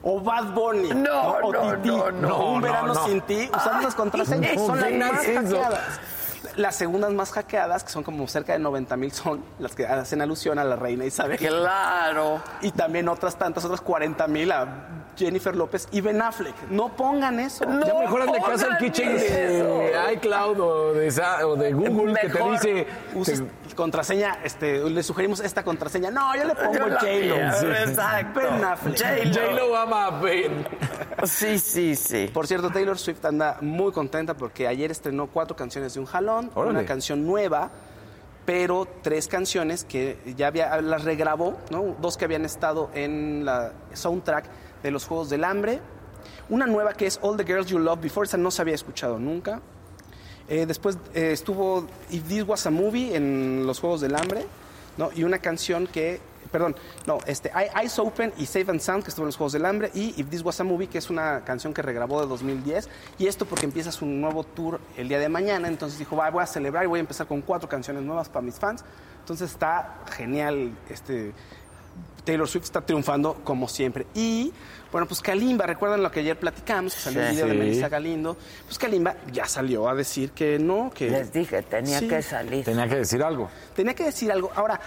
O Bad Bunny. No, O no, Titi. no, no, un no, verano no. sin ti. Usando las contraseñas. Ay, Son las ¿qué más eso? hackeadas. Las segundas más hackeadas, que son como cerca de 90 mil, son las que hacen alusión a la reina Isabel. Claro. Y también otras tantas, otras 40 mil a Jennifer López y Ben Affleck. No pongan eso. No. Ya mejor hazle caso al kitchen de iCloud o de, Sa- o de Google que te dice... Uses contraseña, este, le sugerimos esta contraseña. No, yo le pongo J-Lo. exacto. Ben Affleck. J-Lo. J-Lo ama a Ben. Sí, sí, sí. Por cierto, Taylor Swift anda muy contenta porque ayer estrenó cuatro canciones de un jalón, Órale. una canción nueva, pero tres canciones que ya había, las regrabó, ¿no? Dos que habían estado en la soundtrack de los Juegos del Hambre, una nueva que es All the Girls You Love Before, esa no se había escuchado nunca. Eh, después eh, estuvo If This Was a Movie en los Juegos del Hambre, ¿no? Y una canción que, perdón, no, este, Eyes Open y Safe and Sound, que estuvo en los Juegos del Hambre, y If This Was a Movie, que es una canción que regrabó de 2010. Y esto porque empieza su nuevo tour el día de mañana, entonces dijo, "Va, voy a celebrar y voy a empezar con cuatro canciones nuevas para mis fans. Entonces está genial este... Taylor Swift está triunfando como siempre. Y, bueno, pues Kalimba, recuerdan lo que ayer platicamos, que salió el Sí. video de. Melissa Galindo. Pues Kalimba ya salió a decir que no, que... Les dije, tenía Sí. que salir. Tenía que decir algo. Tenía que decir algo. Ahora,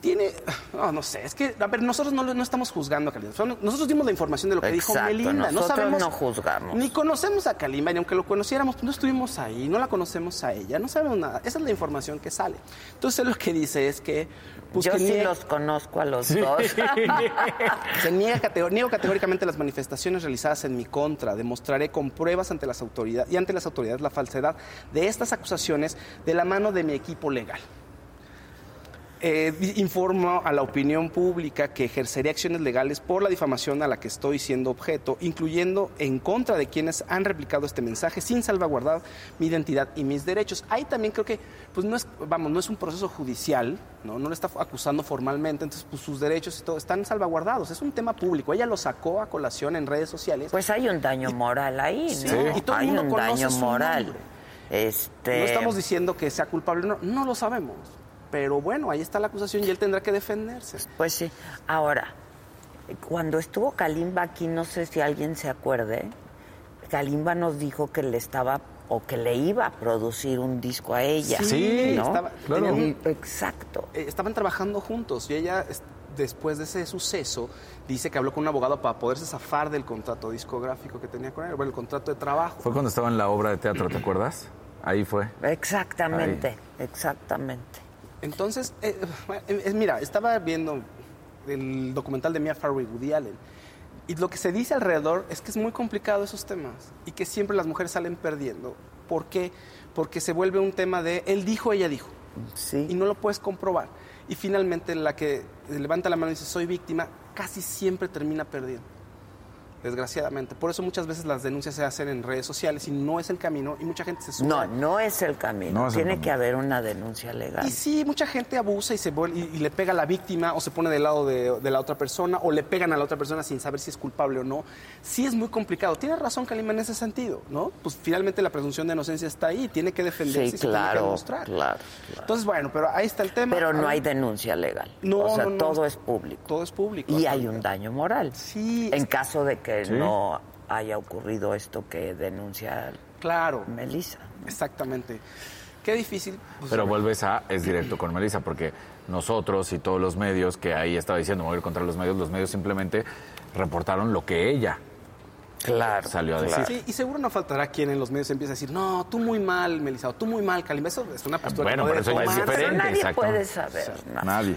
tiene. No, no sé. Es que, a ver, nosotros no, no estamos juzgando a Kalimba. Nosotros dimos la información de lo que dijo Melinda. No nosotros sabemos. no juzgamos. Ni conocemos a Kalimba, ni aunque lo conociéramos, pues no estuvimos ahí, no la conocemos a ella, no sabemos nada. Esa es la información que sale. Entonces, él lo que dice es que. Pues, Yo sí los conozco a los dos. se niega catego- niego categóricamente las manifestaciones realizadas en mi contra. Demostraré con pruebas ante las autoridades y ante las autoridades la falsedad de estas acusaciones de la mano de mi equipo legal. Eh, informo a la opinión pública que ejerceré acciones legales por la difamación a la que estoy siendo objeto, incluyendo en contra de quienes han replicado este mensaje sin salvaguardar mi identidad y mis derechos. Ahí también creo que, pues no es, vamos, no es un proceso judicial, no, no le está acusando formalmente, entonces pues, sus derechos y todo están salvaguardados. Es un tema público. Ella lo sacó a colación en redes sociales. Pues hay un daño moral ahí, ¿no? Sí, y todo el hay mundo un conoce daño su moral. nombre. Este, No estamos diciendo que sea culpable, no, no lo sabemos. Pero bueno, ahí está la acusación y él tendrá que defenderse. Pues sí. Ahora, cuando estuvo Kalimba aquí, no sé si alguien se acuerde, Kalimba nos dijo que le estaba o que le iba a producir un disco a ella. Sí, ¿no? estaba- claro. tenían- Exacto. eh, estaban trabajando juntos y ella, es- después de ese suceso, dice que habló con un abogado para poderse zafar del contrato discográfico que tenía con él, bueno, el contrato de trabajo. Fue cuando estaba en la obra de teatro, ¿te acuerdas? Ahí fue. Exactamente, exactamente. Entonces, eh, eh, eh, mira, estaba viendo el documental de Mia Farrow y Woody Allen. Y lo que se dice alrededor es que es muy complicado esos temas y que siempre las mujeres salen perdiendo. ¿Por qué? Porque se vuelve un tema de él dijo, ella dijo. Sí. y no lo puedes comprobar. Y finalmente la que levanta la mano y dice soy víctima, casi siempre termina perdiendo. Desgraciadamente. Por eso muchas veces las denuncias se hacen en redes sociales y no es el camino y mucha gente se sube. No, no es el camino. No es el Tiene camino. que haber una denuncia legal. Y sí, mucha gente abusa y, se vuel- y, y le pega a la víctima o se pone del lado de, de la otra persona o le pegan a la otra persona sin saber si es culpable o no. Sí es muy complicado. Tiene razón Kalima en ese sentido, ¿no? Pues finalmente la presunción de inocencia está ahí, tiene que defenderse Sí, y se tiene que claro, demostrar. claro, Entonces, bueno, pero ahí está el tema. Pero no hay denuncia legal. No, o sea, no, no. todo es público. Todo es público. Y hay un daño moral. Sí, En caso de que no haya ocurrido esto que denuncia Claro, Melissa. exactamente. Qué difícil. pues, Pero vuelves a, es directo con Melissa, porque nosotros y todos los medios que ahí estaba diciendo, mover contra los medios, los medios simplemente reportaron lo que ella Claro. salió a decir. Sí, y seguro no faltará quien en los medios empiece a decir, no, tú muy mal, Melissa, o tú muy mal, Kalimba. Eso es una postura Bueno, que no pero eso es. Pero diferente, nadie exacto. puede saber. Nadie.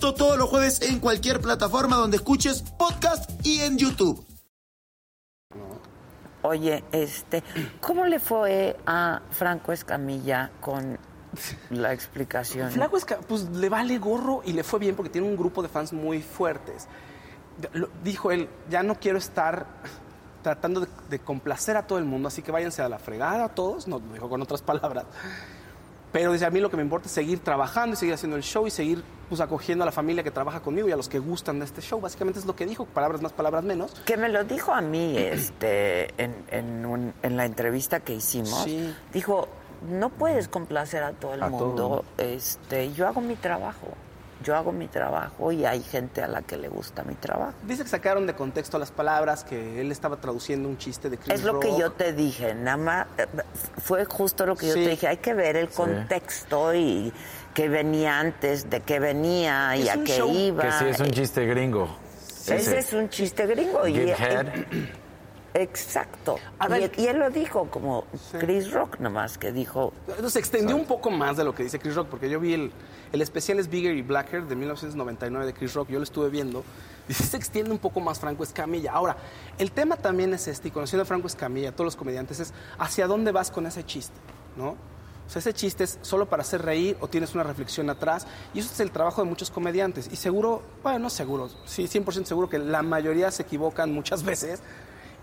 Todos los jueves en cualquier plataforma donde escuches podcast y en YouTube. Oye, este, ¿cómo le fue a Franco Escamilla con la explicación? Flaco es que, pues le vale gorro y le fue bien porque tiene un grupo de fans muy fuertes. Lo- dijo él, ya no quiero estar tratando de, de complacer a todo el mundo, así que váyanse a la fregada todos, no lo dijo con otras palabras. Pero dice, a mí lo que me importa es seguir trabajando y seguir haciendo el show y seguir pues, acogiendo a la familia que trabaja conmigo y a los que gustan de este show. Básicamente es lo que dijo, palabras más, palabras menos. Que me lo dijo a mí este, en, en, un- en la entrevista que hicimos. Sí. Dijo, no puedes complacer a todo el A todo. mundo. Este, yo hago mi trabajo. Yo hago mi trabajo y hay gente a la que le gusta mi trabajo. Dice que sacaron de contexto las palabras, que él estaba traduciendo un chiste de Chris Es lo que yo te dije, nada más eh, fue justo lo que yo Sí. te dije, hay que ver el contexto y qué venía antes, de qué venía y a qué show iba. Que sí es un chiste gringo. Ese es un chiste gringo. y- Give y- head. Exacto. A Y, ver. y él lo dijo como Chris Rock nomás, que dijo, Entonces se extendió un poco más de lo que dice Chris Rock, porque yo vi el, el especial es Bigger y Blacker de 1999 de Chris Rock, yo lo estuve viendo, y se extiende un poco más Franco Escamilla. Ahora, el tema también es este, y conociendo a Franco Escamilla, a todos los comediantes, es hacia dónde vas con ese chiste, ¿no? O sea, ese chiste es solo para hacer reír o tienes una reflexión atrás, y eso es el trabajo de muchos comediantes. Y seguro, bueno, no seguro, sí, 100% seguro que la mayoría se equivocan muchas veces.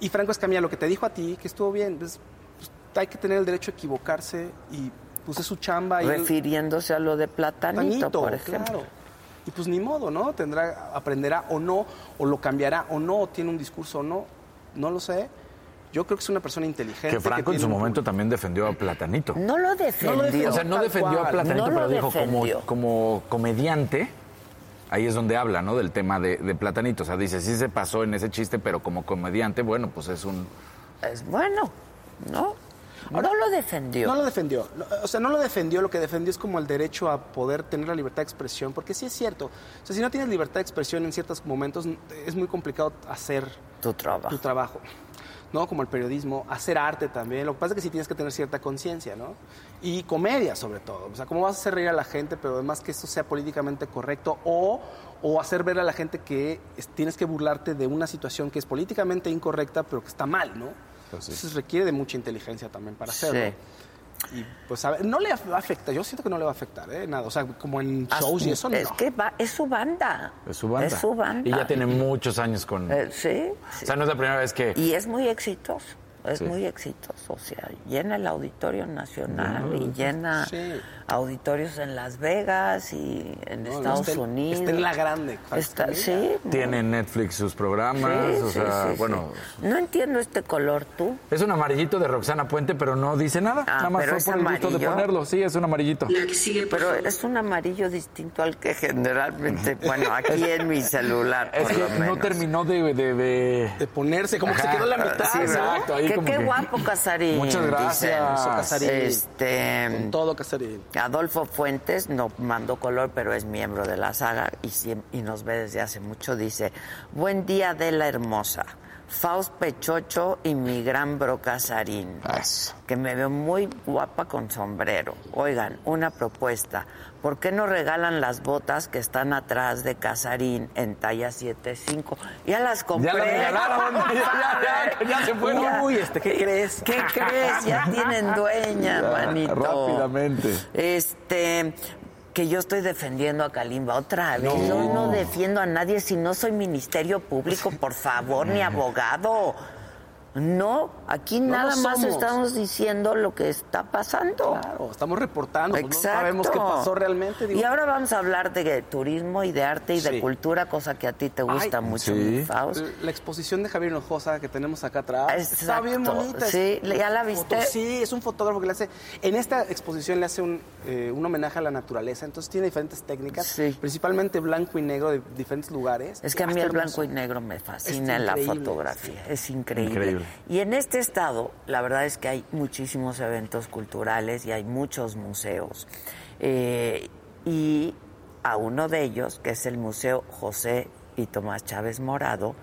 Y Franco Escamilla, lo que te dijo a ti, que estuvo bien, pues, pues, hay que tener el derecho a equivocarse y pues es su chamba. Y él- refiriéndose a lo de Platanito, Platanito, por ejemplo. claro. Y pues ni modo, ¿no? Tendrá, aprenderá o no, o lo cambiará o no, o tiene un discurso o no, no lo sé. Yo creo que es una persona inteligente. Que Franco en su un- momento también defendió a Platanito. No lo defendió. defendió. O sea, no defendió a. Platanito, No lo pero dijo como, como comediante. Ahí es donde habla, ¿no? Del tema de, de Platanito. O sea, dice, sí se pasó en ese chiste, pero como comediante, bueno, pues es un... Es bueno, ¿no? no lo defendió. No lo defendió. O sea, no lo defendió, lo que defendió es como el derecho a poder tener la libertad de expresión, porque sí es cierto. O sea, si no tienes libertad de expresión en ciertos momentos, es muy complicado hacer Tu trabajo. tu trabajo. ¿no? Como el periodismo, hacer arte también. Lo que pasa es que sí tienes que tener cierta conciencia, ¿no? Y comedia, sobre todo. O sea, ¿cómo vas a hacer reír a la gente, pero además que esto sea políticamente correcto? O, o hacer ver a la gente que es- tienes que burlarte de una situación que es políticamente incorrecta, pero que está mal, ¿no? Entonces requiere de mucha inteligencia también para hacerlo. Sí. Y pues, a ver, no le va a afectar. Yo siento que no le va a afectar, ¿eh? Nada. O sea, como en shows y eso, no. Es que va- es su banda. Es su banda. Es su banda. Y ya tiene muchos años con... Eh, sí, sí. O sea, no es la primera vez que... Y es muy exitoso. Es Sí. muy exitoso. O sea, llena el Auditorio Nacional y llena Sí. Auditorios en Las Vegas y en No, Estados está Unidos. está en la grande, Está, sí. Tiene en Netflix sus programas, Sí, o sí, sea, sí, sí. bueno... No entiendo este color, tú. Es un amarillito de Roxana Puente, pero no dice nada. Ah, nada más pero fue es por el gusto de amarillo. ponerlo. Sí, es un amarillito. Pero es un amarillo distinto al que generalmente, bueno, aquí en mi celular. Es por que lo no terminó de... de, de- De ponerse, como que se quedó la mitad, Sí, ¿no? exacto, ahí Que como qué que- guapo Casarín. Muchas gracias. dicen. Casarín. Este, Con todo, Casarín. Adolfo Fuentes no mandó color, pero es miembro de la saga y, y nos ve desde hace mucho. Dice, buen día de la hermosa. Faust Pechocho y mi gran Bro Casarín, Eso. que me veo muy guapa con sombrero. Oigan, una propuesta. ¿Por qué no regalan las botas que están atrás de Casarín en talla 7.5? Ya las compré. Ya las regalaron, ya, ya, ya, ya se fueron. Uy, este, ¿qué crees? ¿Qué crees? Ya tienen dueña, manito. rápidamente. Este, que yo estoy defendiendo a Kalimba otra vez. Yo no defiendo a nadie si no soy ministerio público, por favor, ni abogado. No, aquí No nada más estamos diciendo lo que está pasando. Claro, estamos reportando, pues, Exacto. no sabemos qué pasó realmente. digo. y ahora vamos a hablar de turismo y de arte y de cultura, cosa que a ti te gusta Ay, mucho, sí. mi Faust. La exposición de Javier Hinojosa que tenemos acá atrás está Exacto. bien bonita. Es- Sí, ¿ya la foto- viste? Sí, es un fotógrafo que le hace. En esta exposición le hace un, eh, un homenaje a la naturaleza. Entonces tiene diferentes técnicas, Sí. principalmente blanco y negro de diferentes lugares. Es que a mí Está el blanco y negro me fascina en la fotografía, es increíble. Increíble. Y en este estado, la verdad es que hay muchísimos eventos culturales y hay muchos museos. Eh, y a uno de ellos, que es el Museo José y Tomás Chávez Morado,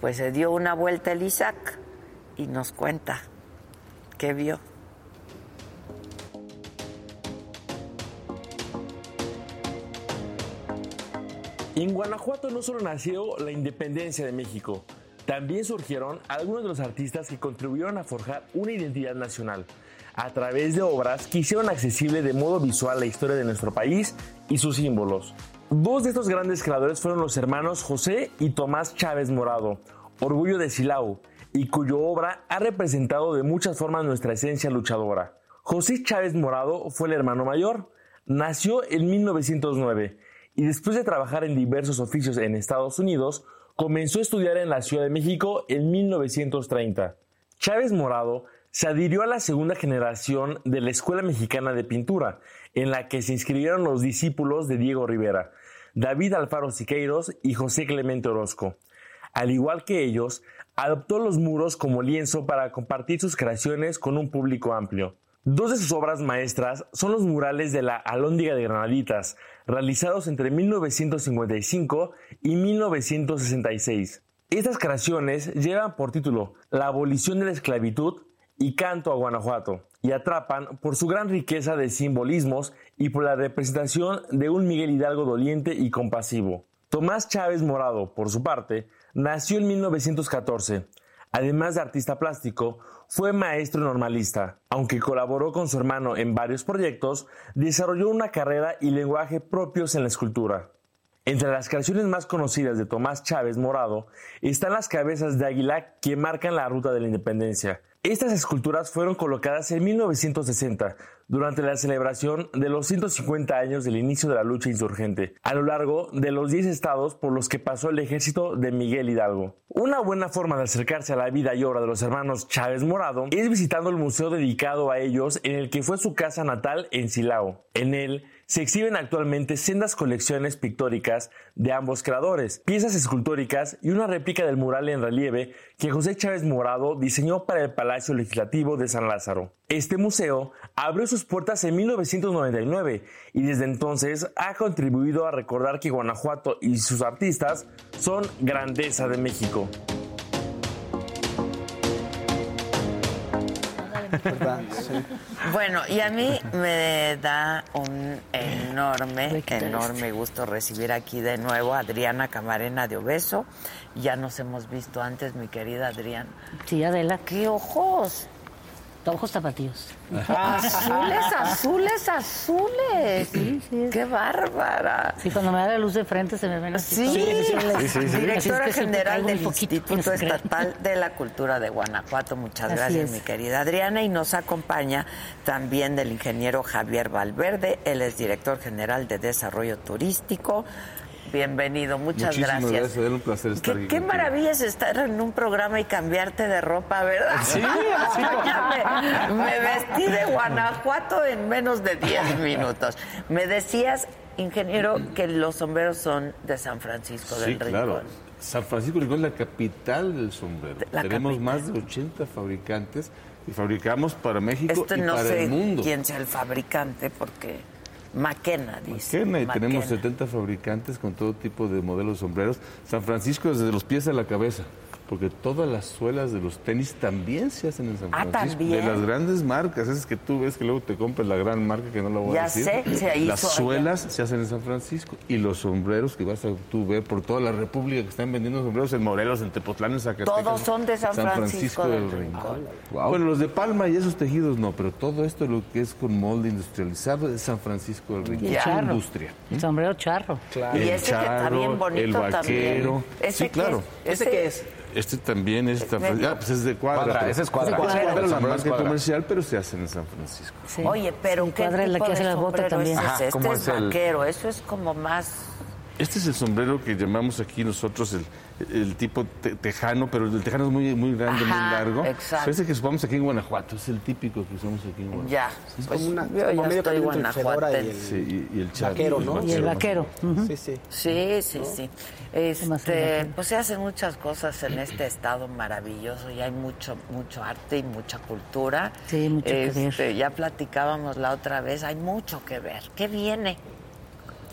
pues se dio una vuelta el Isaac y nos cuenta qué vio. En Guanajuato no solo nació la independencia de México, también surgieron algunos de los artistas que contribuyeron a forjar una identidad nacional a través de obras que hicieron accesible de modo visual la historia de nuestro país y sus símbolos. Dos de estos grandes creadores fueron los hermanos José y Tomás Chávez Morado, orgullo de Silao, y cuya obra ha representado de muchas formas nuestra esencia luchadora. José Chávez Morado fue el hermano mayor, nació en 1909 y después de trabajar en diversos oficios en Estados Unidos, comenzó a estudiar en la Ciudad de México en 1930. Chávez Morado se adhirió a la segunda generación de la Escuela Mexicana de Pintura, en la que se inscribieron los discípulos de Diego Rivera, David Alfaro Siqueiros y José Clemente Orozco. Al igual que ellos, adoptó los muros como lienzo para compartir sus creaciones con un público amplio. Dos de sus obras maestras son los murales de la Alhóndiga de Granaditas, realizados entre 1955 y 1966. Estas creaciones llevan por título La abolición de la esclavitud y Canto a Guanajuato, y atrapan por su gran riqueza de simbolismos y por la representación de un Miguel Hidalgo doliente y compasivo. Tomás Chávez Morado, por su parte, nació en 1914. Además de artista plástico, fue maestro normalista. Aunque colaboró con su hermano en varios proyectos, desarrolló una carrera y lenguaje propios en la escultura. Entre las creaciones más conocidas de Tomás Chávez Morado están las cabezas de águila que marcan la ruta de la independencia. Estas esculturas fueron colocadas en 1960 durante la celebración de los 150 años del inicio de la lucha insurgente, a lo largo de los 10 estados por los que pasó el ejército de Miguel Hidalgo. Una buena forma de acercarse a la vida y obra de los hermanos Chávez Morado es visitando el museo dedicado a ellos en el que fue su casa natal en Silao. En él se exhiben actualmente sendas colecciones pictóricas de ambos creadores, piezas escultóricas y una réplica del mural en relieve que José Chávez Morado diseñó para el Palacio Legislativo de San Lázaro. Este museo abrió sus puertas en 1999 y desde entonces ha contribuido a recordar que Guanajuato y sus artistas son grandeza de México. ¿Verdad? Sí. Bueno, y a mí me da un enorme, enorme gusto recibir aquí de nuevo a Adriana Camarena de Obeso. Ya nos hemos visto antes, mi querida Adriana. Sí, Adela. ¡Qué ojos! Ojos zapatillos. Azules, azules, azules. Sí, sí. ¡Qué bárbara! Sí, cuando me da la luz de frente se me ven así. Sí, azules. Así es directora que general del Instituto. Estatal de la Cultura de Guanajuato. Muchas Así gracias, es. mi querida Adriana. Y nos acompaña también del ingeniero Javier Valverde. Él es director general de Desarrollo Turístico. Bienvenido, muchas Muchísimas gracias. gracias, un placer estar Qué, aquí qué contigo. maravilla es estar en un programa y cambiarte de ropa, ¿verdad? Sí, así me, me vestí de Guanajuato en menos de 10 minutos. Me decías, ingeniero, que los sombreros son de San Francisco Sí, del Rincón. claro. San Francisco del Rincón es la capital del sombrero. La Tenemos capital. más de 80 fabricantes y fabricamos para México Este y no para sé el mundo. quién sea el fabricante, porque Maquena dice. Maquena, y tenemos Maquena. 70 fabricantes con todo tipo de modelos de sombreros. San Francisco desde los pies a la cabeza. Porque todas las suelas de los tenis también se hacen en San Ah, Francisco. ¿también? De las grandes marcas, esas que tú ves que luego te compras la gran marca que no la voy Ya a decir. sé, se hizo las allá. suelas se hacen en San Francisco y los sombreros que vas a tú ver por toda la República que están vendiendo sombreros en Morelos, en Tepotlán, en Zacatecas. Todos son de San Francisco del Rincón. Bueno, los de palma y esos tejidos no, pero todo esto lo que es con molde industrializado es San Francisco del Rincón. Industria. El sombrero charro. Y El ese que está bien bonito el vaquero. también. ¿Ese Sí, claro. es? ¿Ese qué es? Este también es, San Fran- ah, pues es de cuadra. Cuadra, ese es cuadra. Es de Cuadra. la marca cuadra. comercial, pero se hace en San Francisco. Sí. Oye, pero Sí, ¿qué cuadra es la que hace la bota también. es Ajá? Este ¿cómo es es el- vaquero, eso es como más... Este es el sombrero que llamamos aquí nosotros el, el tipo te- tejano, pero el tejano es muy, muy grande, Ajá, muy largo. exacto. Ese que usamos aquí en Guanajuato, es el típico que usamos aquí en Guanajuato. Ya, Es pues como una- yo como ya medio estoy el fedora y guanajuatense. Sí, y, y el charro. Vaquero, ¿no? Y el vaquero. Sí, sí. Sí, sí, sí. Más el Este, pues se hacen muchas cosas en este estado maravilloso y hay mucho, mucho arte y mucha cultura. Sí, mucho que ver. Este, Ya platicábamos la otra vez, hay mucho que ver. ¿Qué viene?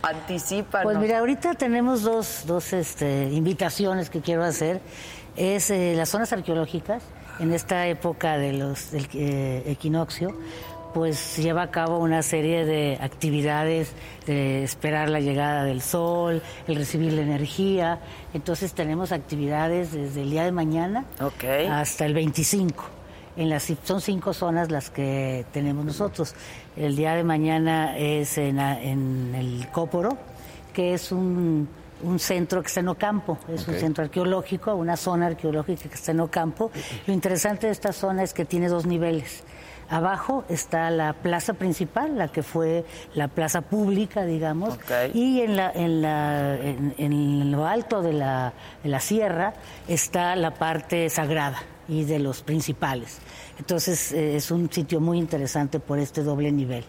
Anticipa. Pues mira, ahorita tenemos dos, dos este, invitaciones que quiero hacer. Es eh, las zonas arqueológicas. En esta época de los, del eh, equinoccio, pues lleva a cabo una serie de actividades de esperar la llegada del sol, el recibir la energía. Entonces tenemos actividades desde el día de mañana hasta el 25. En las, son cinco zonas las que tenemos nosotros. El día de mañana es en, el Cóporo, que es un, un centro que está en Ocampo, es un centro arqueológico, una zona arqueológica que está en Ocampo. Lo interesante de esta zona es que tiene dos niveles. Abajo está la plaza principal, la que fue la plaza pública, digamos, y en, la, en, la, en, en lo alto de la, de la sierra está la parte sagrada y de los principales. Entonces eh, es un sitio muy interesante por este doble nivel.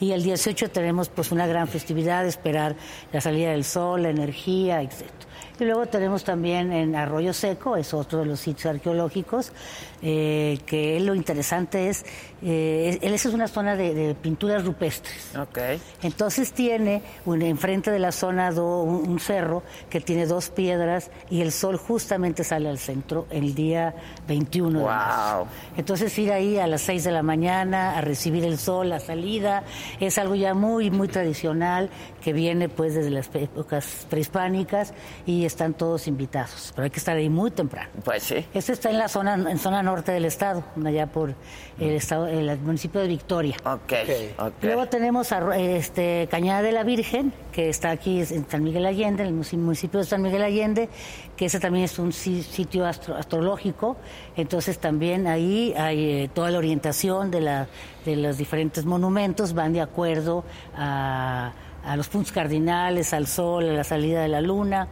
Y el 18 tenemos pues una gran festividad, esperar la salida del sol, la energía, etc. Y luego tenemos también en Arroyo Seco, es otro de los sitios arqueológicos, eh, que lo interesante es, eh, él es una zona de, de pinturas rupestres. Ok. Entonces tiene un, enfrente de la zona do- un, un cerro que tiene dos piedras y el sol justamente sale al centro el día 21 de marzo. Entonces ir ahí a las 6 de la mañana a recibir el sol, la salida, es algo ya muy, muy tradicional que viene pues desde las épocas prehispánicas y están todos invitados. Pero hay que estar ahí muy temprano. Pues sí. Este está en la zona, en zona norte del estado, allá por el estado, el municipio de Victoria. Ok. ok. Luego tenemos a, este, Cañada de la Virgen, que está aquí en San Miguel Allende, en el munici- municipio de San Miguel Allende, que ese también es un si- sitio astro- astrológico. Entonces también ahí hay eh, toda la orientación de, la, de los diferentes monumentos, van de acuerdo a, a los puntos cardinales, al sol, a la salida de la luna.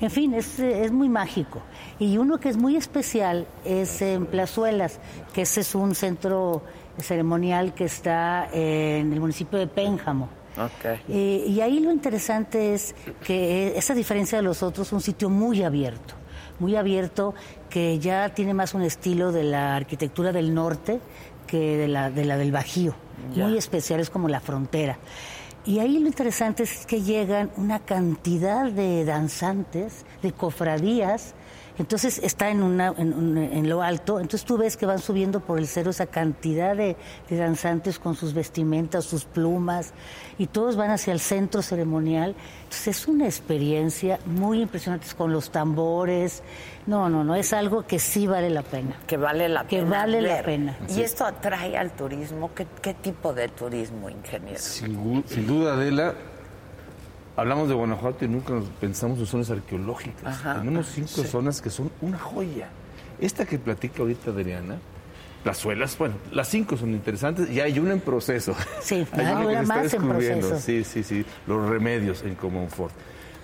En fin, es, es muy mágico. Y uno que es muy especial es en Plazuelas, que ese es un centro ceremonial que está en el municipio de Pénjamo. Ok. Eh, y ahí lo interesante es que esa diferencia de los otros es un sitio muy abierto, muy abierto que ya tiene más un estilo de la arquitectura del norte que de la, de la del Bajío, muy especial, es como la frontera. Y ahí lo interesante es que llegan una cantidad de danzantes, de cofradías, entonces está en, una, en, un- en lo alto, entonces tú ves que van subiendo por el cerro esa cantidad de, de danzantes con sus vestimentas, sus plumas, y todos van hacia el centro ceremonial. Entonces es una experiencia muy impresionante con los tambores. No, no, no, es algo que sí vale la pena. Que vale la Que pena. vale la pena. ¿Y esto atrae al turismo? ¿Qué, qué tipo de turismo, ingeniero? Sin, sin duda, Adela, hablamos de Guanajuato y nunca pensamos en zonas arqueológicas. Ajá. Tenemos cinco zonas que son una joya. Esta que platica ahorita Adriana, las suelas, bueno, las cinco son interesantes y hay una en proceso. Sí, hay hay una que está más en proceso. Sí, sí, sí, los remedios en Comonfort.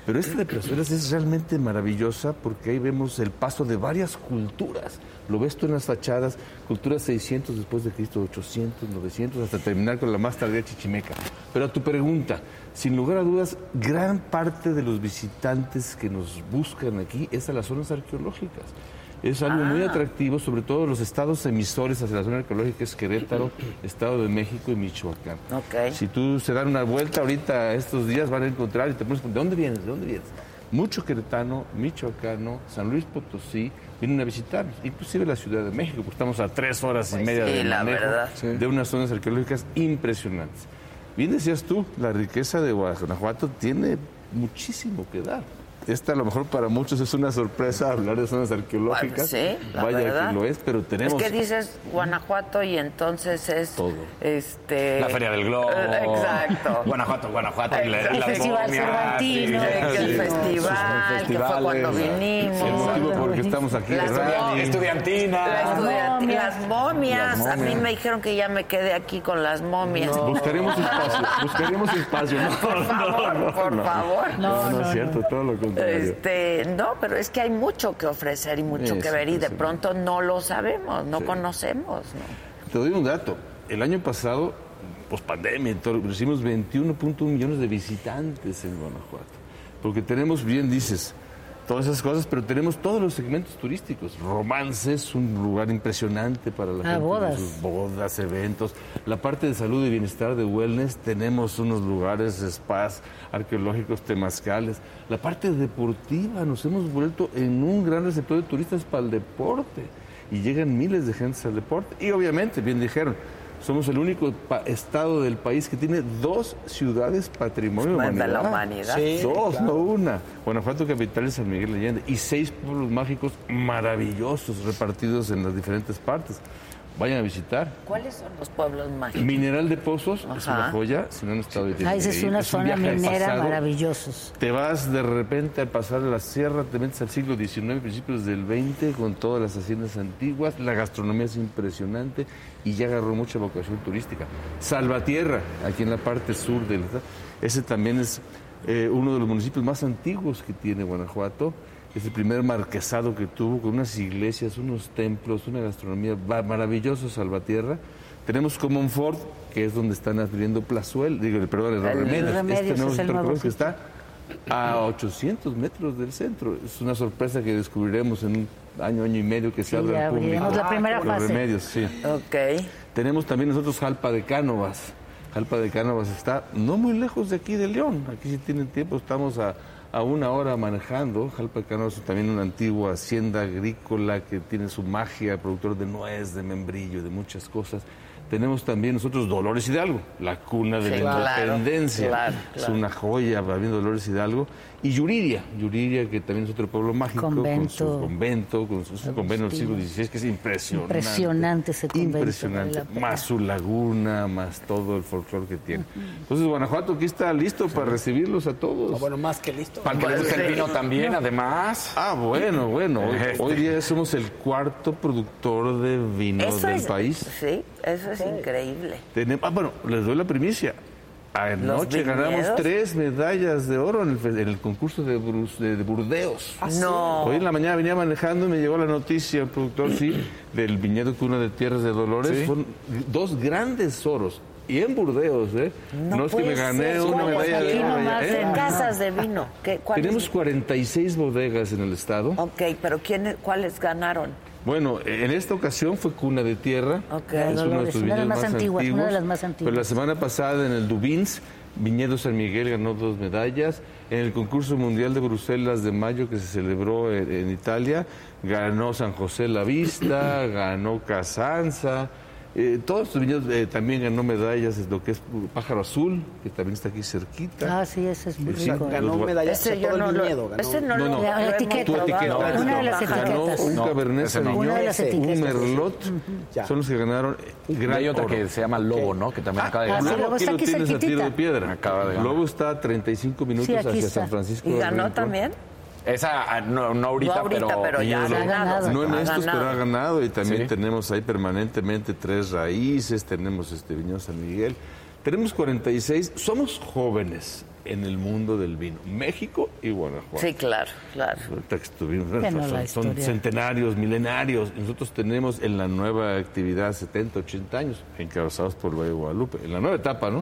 Pero esta de es realmente maravillosa porque ahí vemos el paso de varias culturas. Lo ves tú en las fachadas, cultura 600 después de Cristo, 800, 900, hasta terminar con la más tardía chichimeca. Pero a tu pregunta, sin lugar a dudas, gran parte de los visitantes que nos buscan aquí es a las zonas arqueológicas. Es algo muy atractivo, sobre todo los estados emisores hacia la zona arqueológica, es Querétaro, Estado de México y Michoacán. Ok. Si tú se dan una vuelta ahorita estos días, van a encontrar y te pones, ¿de dónde vienes? ¿De dónde vienes? mucho queretano, michoacano, San Luis Potosí, vienen a visitarnos, inclusive la Ciudad de México, porque estamos a tres horas y Pues media sí, de la manejo verdad. de unas zonas arqueológicas impresionantes. Bien decías tú, la riqueza de Guanajuato tiene muchísimo que dar. Esta a lo mejor para muchos es una sorpresa hablar de zonas arqueológicas. Sí, la Vaya verdad. que lo es, pero tenemos Es que dices Guanajuato y entonces es Todo. este La Feria del Globo. Eh, Exacto. Guanajuato, Guanajuato. y la- El Festival Cervantino. sí, que el sí. festival, que fue cuando el vinimos. motivo por el que estamos aquí. La. Estudiantina. La estudianti- momias. las momias. A mí me dijeron que ya me quedé aquí con las momias. Buscaremos espacio, buscaremos espacio. No, Por favor, por favor. No, no, es cierto, todo lo contrario. Este, no, pero es que hay mucho que ofrecer y mucho que ver y de pronto no lo sabemos, no conocemos. ¿no? Te doy un dato. El año pasado, pues pandemia, recibimos 21.1 millones de visitantes en Guanajuato. Porque tenemos, bien dices, todas esas cosas, pero tenemos todos los segmentos turísticos. Romances, un lugar impresionante para la Ah, gente. bodas. sus bodas, eventos. La parte de salud y bienestar de wellness, tenemos unos lugares, spas arqueológicos, temazcales. La parte deportiva, nos hemos vuelto en un gran receptor de turistas para el deporte. Y llegan miles de gentes al deporte. Y obviamente, bien dijeron, somos el único pa- estado del país que tiene dos ciudades patrimonio de la humanidad. humanidad. Dos, no una. Guanajuato capital y San Miguel de Allende. Y seis pueblos mágicos maravillosos repartidos en las diferentes partes. Vayan a visitar. ¿Cuáles son los pueblos mágicos? Mineral de Pozos es Ajá. una joya. Si no han estado ahí, Ah, esa es una un zona viaje al minera maravillosos. Te vas de repente al pasar la sierra, te metes al siglo XIX, principios del XX, con todas las haciendas antiguas. La gastronomía es impresionante y ya agarró mucha vocación turística. Salvatierra, aquí en la parte sur del estado. Ese también es eh, uno de los municipios más antiguos que tiene Guanajuato. Es el primer marquesado que tuvo, con unas iglesias, unos templos, una gastronomía maravilloso, Salvatierra. Tenemos Comonfort, que es donde están adquiriendo Plazuel, digo, perdón, el El Remedios. Remedios este nuevo es el centro nuevo arqueológico está a 800 metros del centro. Es una sorpresa que descubriremos en un año, año y medio que se Sí, abre ya al público. la primera Los fase. remedios, sí. Ok. Tenemos también nosotros Jalpa de Cánovas. Jalpa de Cánovas está no muy lejos de aquí de León. Aquí si tienen tiempo estamos a, a una hora manejando. Jalpa de Cánovas es también una antigua hacienda agrícola que tiene su magia, productor de nuez, de membrillo, de muchas cosas. Tenemos también nosotros Dolores Hidalgo, la cuna de Sí, la claro, independencia. claro, Es una joya habiendo Dolores Hidalgo. Y Yuriria, Yuriria que también es otro pueblo mágico, con su Convento. convento, con su, su convento del siglo XVI, que es impresionante. Impresionante ese convento, Impresionante. Más su laguna, más todo el folclore que tiene. Entonces, Guanajuato aquí está listo para recibirlos a todos. Bueno, más que listo. Para que le guste el vino también, además. Ah, bueno, bueno. Hoy, Este. hoy día somos el cuarto productor de vino Eso del es, país. Sí, eso es increíble. Tenemos, ah, bueno, les doy la primicia. Anoche ganamos tres medallas de oro en el, fe- en el concurso de, Brus- de- de Burdeos. No. Hoy en la mañana venía manejando y me llegó la noticia, el productor, sí, del viñedo Cuna de Tierras de Dolores. Fueron dos grandes oros. Y en Burdeos, ¿eh? No, es que me gané ser. una medalla de oro. ¿eh? Casas de vino. ¿Qué? Tenemos 46 bodegas en el estado. Ok, pero ¿quiénes, ¿cuáles ganaron? Bueno, en esta ocasión fue Cuna de Tierra. Ok. Es uno de una de las más más antiguas, antiguos. una de las más antiguas. Pero la semana pasada en el Dubins, Viñedo San Miguel ganó dos medallas. En el concurso mundial de Bruselas de mayo que se celebró en, en Italia, ganó San José La Vista, ganó Casanza. Eh, todos estos viñedos eh, también ganó medallas, es lo que es Pájaro Azul, que también está aquí cerquita. Ah, sí, ese es muy Sí, rico. Ganó Los- medallas Ese todo no el viñedo. ganó. ese no, No, lo, no. La hemos etiqueta. Etiqueta. Una de las Ganó etiquetas. un No, Cabernet. Sauvignon, Una de las un. Merlot, Ya. son los que ganaron gran hay otra oro. que se llama Lobo, ¿no? Que también acaba de ah, sí, ganar. Lobo aquí está aquí tienes a tiro cerquitita. de piedra. Acaba de ganar. Lobo está a 35 minutos Sí, hacia está. San Francisco. ¿Y ganó Rincón. también? Esa, ah, no, no ahorita, No ahorita, pero... pero ya ha ganado. No en Ha estos, ganado. pero ha ganado y también Sí. tenemos ahí permanentemente tres raíces, tenemos este viñedo San Miguel, tenemos 46, somos jóvenes en el mundo del vino, México y Guanajuato. Sí, claro, claro. Ahorita que estuvimos- Que no, son, son centenarios, milenarios. Nosotros tenemos en la nueva actividad 70, 80 años, encabezados por Valle de Guadalupe, en la nueva etapa, ¿no?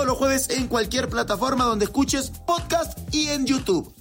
todos los jueves en cualquier plataforma donde escuches podcast y en YouTube.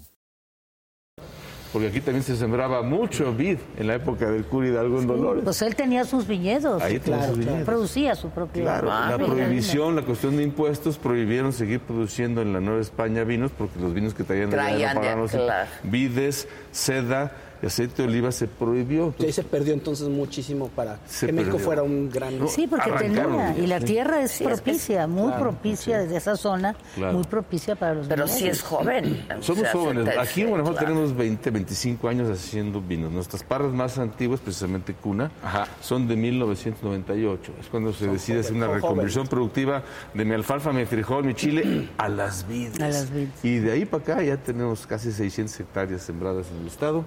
Porque aquí también se sembraba mucho vid en la época del cura Hidalgo en Dolores. Pues él tenía sus viñedos. Ahí tenía sus viñedos. Producía su propio. Claro, Ah, la mira. prohibición, la cuestión de impuestos, prohibieron seguir produciendo en la Nueva España vinos porque los vinos que traían de allá Traían no de- los claro. vides, seda y aceite de oliva se prohibió. Y ahí se perdió entonces muchísimo para Se que México perdió. fuera un gran... Sí, porque tenía. Y la sí. tierra es Sí, es que- propicia, muy propicia desde esa zona, Claro. muy propicia para los Pero sí viñedos. es joven. o Somos sea, jóvenes. Aquí en Guanajuato claro. tenemos 20, 25 años haciendo vinos. Nuestras parras más antiguas, precisamente Cuna, Ajá. son de 1998. Es cuando se decide hacer una jóvenes, reconversión productiva de mi alfalfa, mi frijol, mi chile a las vides. A las vides. Y de ahí para acá ya tenemos casi 600 hectáreas sembradas en el estado,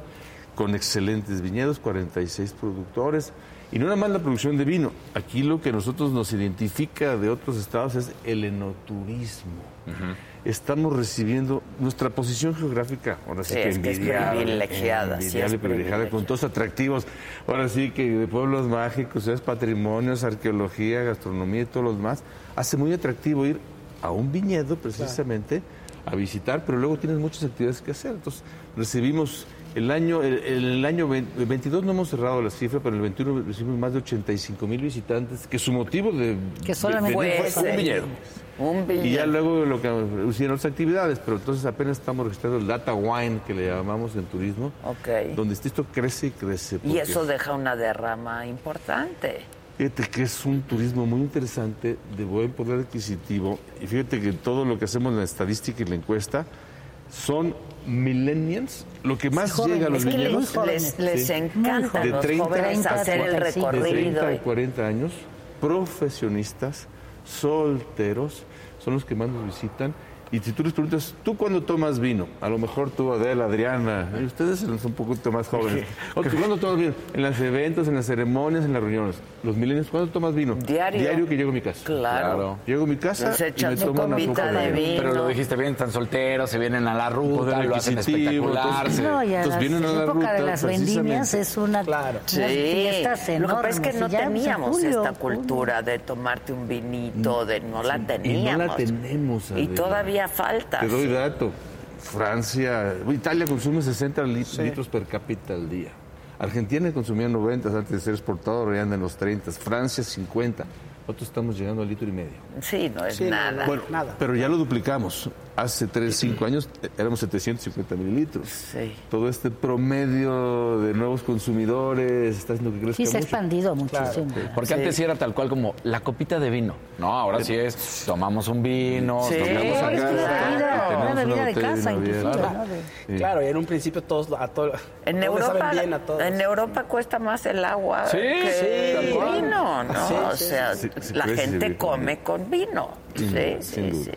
con excelentes viñedos, 46 productores. Y no nada más la producción de vino. Aquí lo que a nosotros nos identifica de otros estados es el enoturismo. Estamos recibiendo nuestra posición geográfica, ahora sí, Sí, que es que es envidiable, privilegiada, sí, envidiable, es privilegiada, con todos atractivos. Ahora sí que de pueblos mágicos, es patrimonios, arqueología, gastronomía y todos los más. Hace muy atractivo ir a un viñedo precisamente a visitar, pero luego tienes muchas actividades que hacer. Entonces recibimos el año, el, el- año 20 el 22 no hemos cerrado la cifra, pero en el 21 recibimos más de 85 mil visitantes, que su motivo de Que solamente de- de- Fue fue un viñedo. Un billete. Y ya luego lo que hicieron las actividades, pero entonces apenas estamos registrando el data wine que le llamamos en turismo, Ok. donde esto crece y crece. Y eso deja una derrama importante. Fíjate que es un turismo muy interesante, de buen poder adquisitivo, y fíjate que todo lo que hacemos en la estadística y la encuesta son millennials, lo que más jóvenes. llega a los viñedos. les, les, Sí. encanta De los 30 jóvenes a hacer el 45. de 30 recorrido. a 40 años, profesionistas, solteros, son los que más nos visitan. Y si tú les preguntas, ¿tú cuándo tomas vino? A lo mejor tú, Adela, Adriana, y ustedes son un poquito más jóvenes. ¿O tú cuándo tomas vino? En los eventos, en las ceremonias, en las reuniones. Los milenios, ¿cuándo tomas vino? Diario. Diario que llego a mi casa. Claro. Llego a mi casa y me su tomo una copa de vino. Pero lo dijiste bien, están solteros, se vienen a la ruta, lo hacen espectacular. entonces- No, y a Entonces las- vienen a la época de ruta, las vendimias es una Claro. Sí, fiestas lo que pasa es que enormes, no teníamos julio, esta julio. cultura de tomarte un vinito, de no la Y no teníamos. la tenemos. Y Adela. Falta. Te doy sí. dato. Francia, Italia consume 60 li- litros per cápita al día. Argentina consumía 90 antes de ser exportador, ya anda en los 30. Francia 50. Nosotros estamos llegando al litro y medio. Sí, no es Sí, nada. Bueno, Nada. pero ya lo duplicamos. Hace 3, 5 años eh, éramos 750 mililitros. Sí. Todo este promedio de nuevos consumidores está haciendo que crezca Sí, se ha mucho. expandido muchísimo. Porque antes sí era tal cual como la copita de vino. No, ahora sí es, tomamos un vino, Sí, tomamos una bebida, una bebida de casa, Claro, y en un principio todos a todos En todos Europa, saben bien a todos. en Europa cuesta más el agua Sí, que sí, el tal cual. vino, ¿no? Sí, o sí, sea, sí, sí, la gente come con vino. Sí, Sin sí, duda.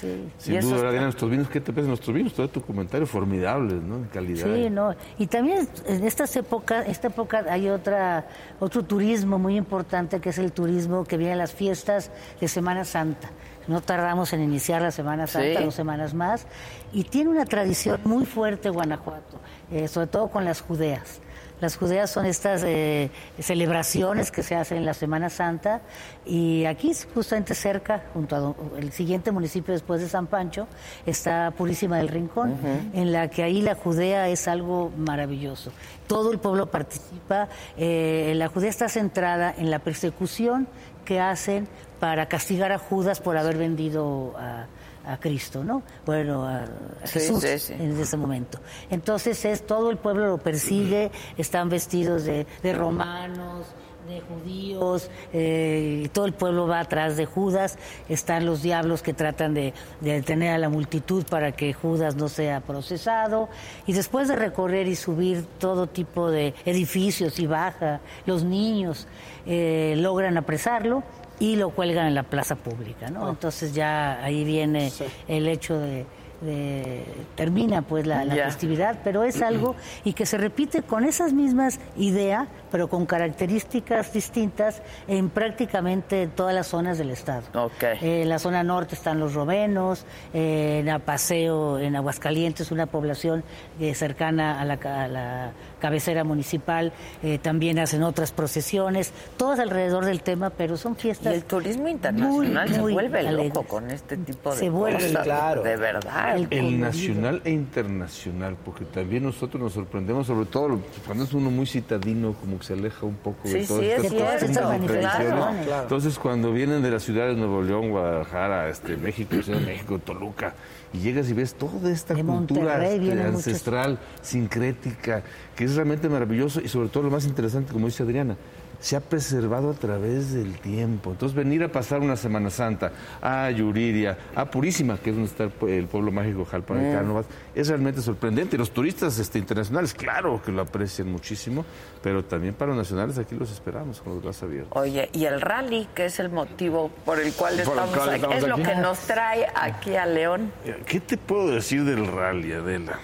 Sí. Y Sin duda, está- nuestros vinos, ¿qué te parece nuestros vinos? Todo tu comentario formidable, ¿no? En calidad. Sí, no. Y también en estas épocas, esta época hay otra, otro turismo muy importante que es el turismo que viene a las fiestas de Semana Santa. No tardamos en iniciar la Semana Santa, Sí. dos semanas más. Y tiene una tradición muy fuerte Guanajuato, eh, sobre todo con las judeas. Las judeas son estas eh, celebraciones que se hacen en la Semana Santa y aquí justamente cerca, junto a do- el siguiente municipio después de San Pancho, está Purísima del Rincón, en la que ahí la judea es algo maravilloso. Todo el pueblo participa, eh, la judea está centrada en la persecución que hacen para castigar a Judas por haber vendido a, a Cristo, ¿no? Bueno, a, a Sí, Jesús sí, sí. en ese momento. Entonces es todo el pueblo lo persigue, están vestidos de, de romanos, de judíos, eh, y todo el pueblo va atrás de Judas, están los diablos que tratan de, de detener a la multitud para que Judas no sea procesado, y después de recorrer y subir todo tipo de edificios y baja, los niños eh, logran apresarlo, y lo cuelgan en la plaza pública, ¿no? Entonces ya ahí viene el hecho de, de- termina pues la, festividad, pero es algo y que se repite con esas mismas ideas, pero con características distintas en prácticamente todas las zonas del estado. Ok. Eh, en la zona norte están los romenos, eh, en Apaseo, en Aguascalientes, una población eh, cercana a la, ca- a la cabecera municipal, eh, también hacen otras procesiones, todas alrededor del tema, pero son Y fiestas. el turismo internacional se muy vuelve alegres. loco con este tipo de Se vuelve cosas. Claro. De verdad. El El nacional e internacional, porque también nosotros nos sorprendemos, sobre todo cuando es uno muy citadino, como que se aleja un poco de Sí, todas sí, es estas cierto, costumbres claro. Entonces, cuando vienen de las ciudades de Nuevo León, Guadalajara, este, México, Ciudad de México, Toluca, y llegas y ves toda esta De cultura este, muchos. ancestral, sincrética, que es realmente maravilloso y sobre todo lo más interesante, como dice Adriana, se ha preservado a través del tiempo. Entonces, venir a pasar una Semana Santa a Yuriria, a Purísima, que es donde está el, pue- el pueblo mágico Jalpan de Cánovas, es realmente sorprendente. Y Los turistas este, internacionales, claro que lo aprecian muchísimo, pero también para los nacionales aquí los esperamos con los brazos abiertos. Oye, y el rally, que es el motivo por el cual Por el estamos cual aquí, estamos es lo que nos trae aquí a León. ¿Qué te puedo decir del rally, Adela?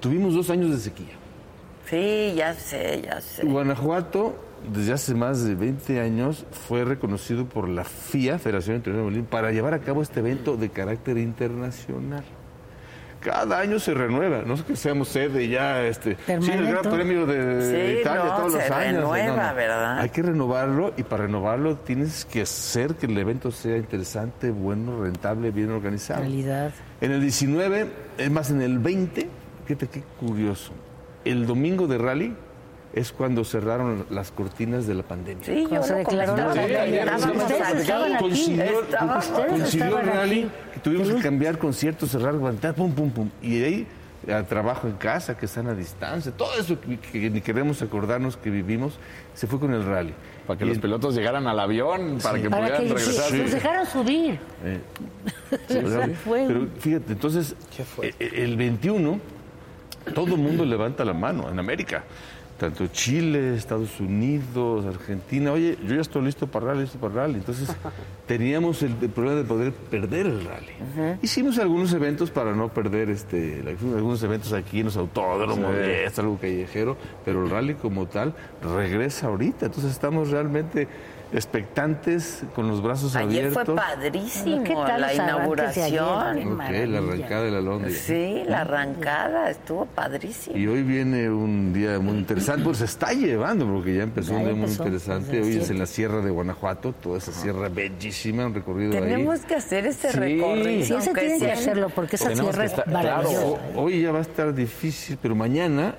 Tuvimos dos años de sequía. Sí, ya sé, ya sé. Guanajuato, desde hace más de 20 años, fue reconocido por la FIA, Federación Internacional de Bolívar, para llevar a cabo este evento de carácter internacional. Cada año se renueva, no es que seamos sede ya, este, sí, el Gran. Premio de Sí, Italia no, todos se los años. renueva, ¿verdad? Hay que renovarlo y para renovarlo tienes que hacer que el evento sea interesante, bueno, rentable, bien organizado. Realidad. En el 19, es más, en el 20, fíjate qué curioso. El domingo de rally es cuando cerraron las cortinas de la pandemia. Sí, yo Cuando se declaró la pandemia. Coincidió, el rally, que tuvimos que cambiar conciertos, cerrar, aguantar, pum, pum, pum. Y de ahí, al trabajo en casa, que están a distancia, todo eso que, que ni queremos acordarnos que vivimos, se fue con el rally. Para que Y los en- pilotos llegaran al avión, para que Para pudieran que regresar. los dejaron subir. Eh, O sea, fue- Pero fíjate, entonces, eh, eh, el 21, todo el mundo levanta la mano en América. Tanto Chile, Estados Unidos, Argentina. Oye, yo ya estoy listo para rally, listo para rally. Entonces, teníamos el, el problema de poder perder el rally. Hicimos algunos eventos para no perder este, algunos eventos aquí en los autódromos, Sí. esto, algo callejero, pero el rally como tal regresa ahorita. Entonces, estamos realmente expectantes, con los brazos Ayer fue abiertos. padrísimo ¿Qué tal la ayer? inauguración. Qué Ok, la arrancada de la Londres. Sí, la arrancada estuvo padrísimo. Y hoy viene un día muy interesante, pues se está llevando, porque ya empezó Ya un día muy interesante. Hoy es en la Sierra de Guanajuato, toda esa sierra bellísima, un recorrido Tenemos ahí. que hacer ese Sí. recorrido. Sí, aunque tienen que hacerlo porque esa que es claro. maravillosa. O- Hoy ya va a estar difícil, pero mañana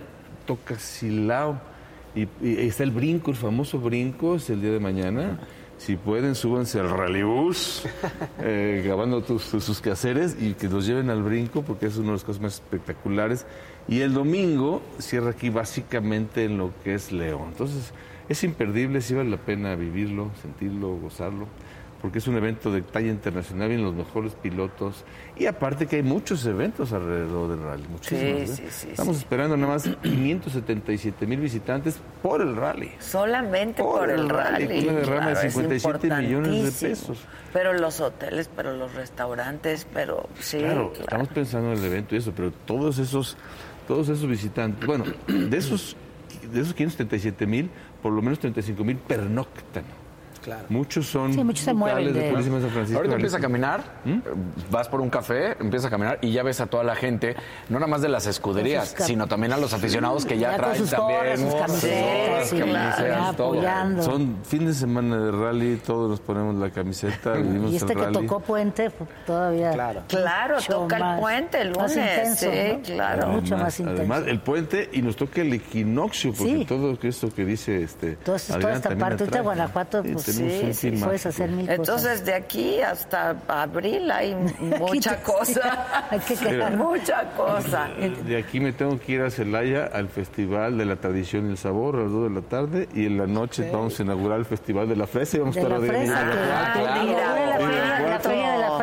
toca Silao. Y, y está el brinco, el famoso brinco, es el día de mañana. Si pueden, súbanse al rallybus, eh, grabando tus- tus- sus quehaceres y que los lleven al brinco, porque es una de las cosas más espectaculares. Y el domingo cierra aquí básicamente en lo que es León. Entonces, es imperdible, sí vale la pena vivirlo, sentirlo, gozarlo porque es un evento de talla internacional, vienen los mejores pilotos y aparte que hay muchos eventos alrededor del rally, muchísimos. Sí, ¿eh? sí, sí, Estamos esperando nada más 577 mil visitantes por el rally. Solamente por, Por el el rally, rally. una derrama de claro, es 57 millones de pesos. Pero los hoteles, pero los restaurantes, pero sí. Claro, claro. estamos pensando en el evento y eso, pero todos esos, todos esos visitantes, bueno, de esos, de esos 577 mil, por lo menos 35 mil pernoctan. Claro. Muchos son Sí, muchos se mueven de de- Purísima de San Francisco. Ahorita empieza a caminar, eh, vas por un café, empieza a caminar y ya ves a toda la gente, no nada más de las escuderías, sino también a los aficionados que ya, traen sus también sus camisetas, sí, camisetas, todo. apoyando. Son fin de semana de rally, todos nos ponemos la camiseta, vivimos Y este el que rally. tocó Puente, pues, todavía. Claro. Claro, mucho toca el más- puente el más lunes, intenso, sí, ¿no? claro. Mucho Además- más intenso. Además, el puente y nos toca el equinoccio, porque Sí. todo esto que dice este. Todo esto- Adrián toda esta parte, ahorita atrae. Guanajuato, pues, sí, un sí, fin Puedes mágico. hacer mil cosas. Entonces, de aquí hasta abril hay mucha te- cosa. Hay que quedar- mucha cosa. De aquí me tengo que ir a Celaya al Festival de la Tradición y el Sabor a las 2 de la tarde y en la noche vamos a inaugurar el Festival de la Fresa y vamos a estar la fresa,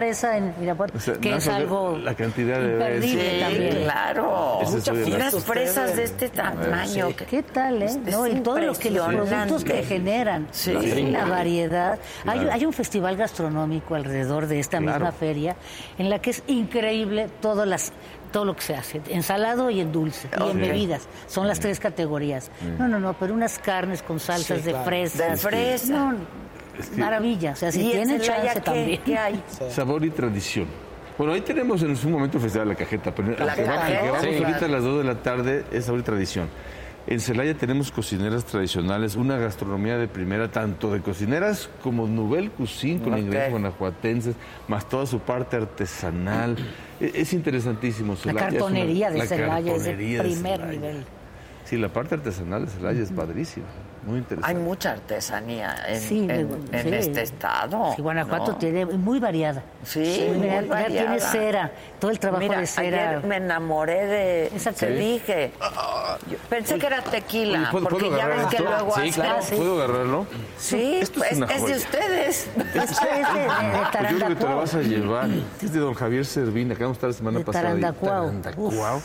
fresa en Irapuato, O sea, que no es algo la cantidad de imperdible veces. también. claro. Las- fresas de este tamaño. ¿Qué tal, eh? Es No, y todo lo que los productos que generan, Sí. la variedad. Hay, Claro. hay un festival gastronómico alrededor de esta Claro. misma feria en la que es increíble todas las todo lo que se hace, en salado y en dulce, y en Ok. bebidas. Son las tres categorías. No, no, no, pero unas carnes con salsas Sí, de claro. fresa. De fresa. No, maravilla. O sea, si ¿Y en tienen Celaya chance qué- también. ¿Qué hay? Sabor y tradición. Bueno, ahí tenemos en su momento el Festival de la Cajeta, pero La que, que vamos Sí. ahorita a las 2 de la tarde es sabor y tradición. En Celaya tenemos cocineras tradicionales, una gastronomía de primera, tanto de cocineras como Nouvelle Cuisine, con Ok. ingredientes guanajuatenses, más toda su parte artesanal. E- Es interesantísimo. La Celaya es una- cartonería de la Celaya es de primer nivel. Sí, la parte artesanal de Celaya es padrísima, muy interesante. Hay mucha artesanía en, Sí, en- sí. este estado. Sí, Guanajuato ¿no? tiene muy variada. Sí, muy muy variada. Ya variada. tiene cera, todo el trabajo Mira, de cera. ayer me enamoré de... Esa Te dije. Yo pensé que era tequila, ¿puedo- porque puedo ya ves que luego Sí, claro. ¿Puedo agarrarlo? Sí, Esto es una es, de ustedes. Esto es de, de, de Pues yo creo que te lo vas a llevar. Es de don Javier Servín, acá vamos a estar la semana De pasada. ahí. Tarandacuao. Tarandacuao.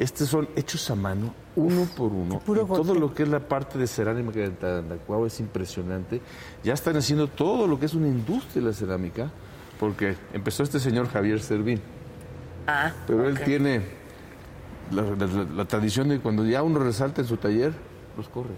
Estos son hechos a mano, uno por uno. puro Y todo lo que es la parte de cerámica de Tarandacuao es impresionante. Ya están haciendo todo lo que es una industria de la cerámica, porque empezó este señor Javier Servín. Ah, Pero él tiene la, la- la tradición de cuando ya uno resalta en su taller, los corre.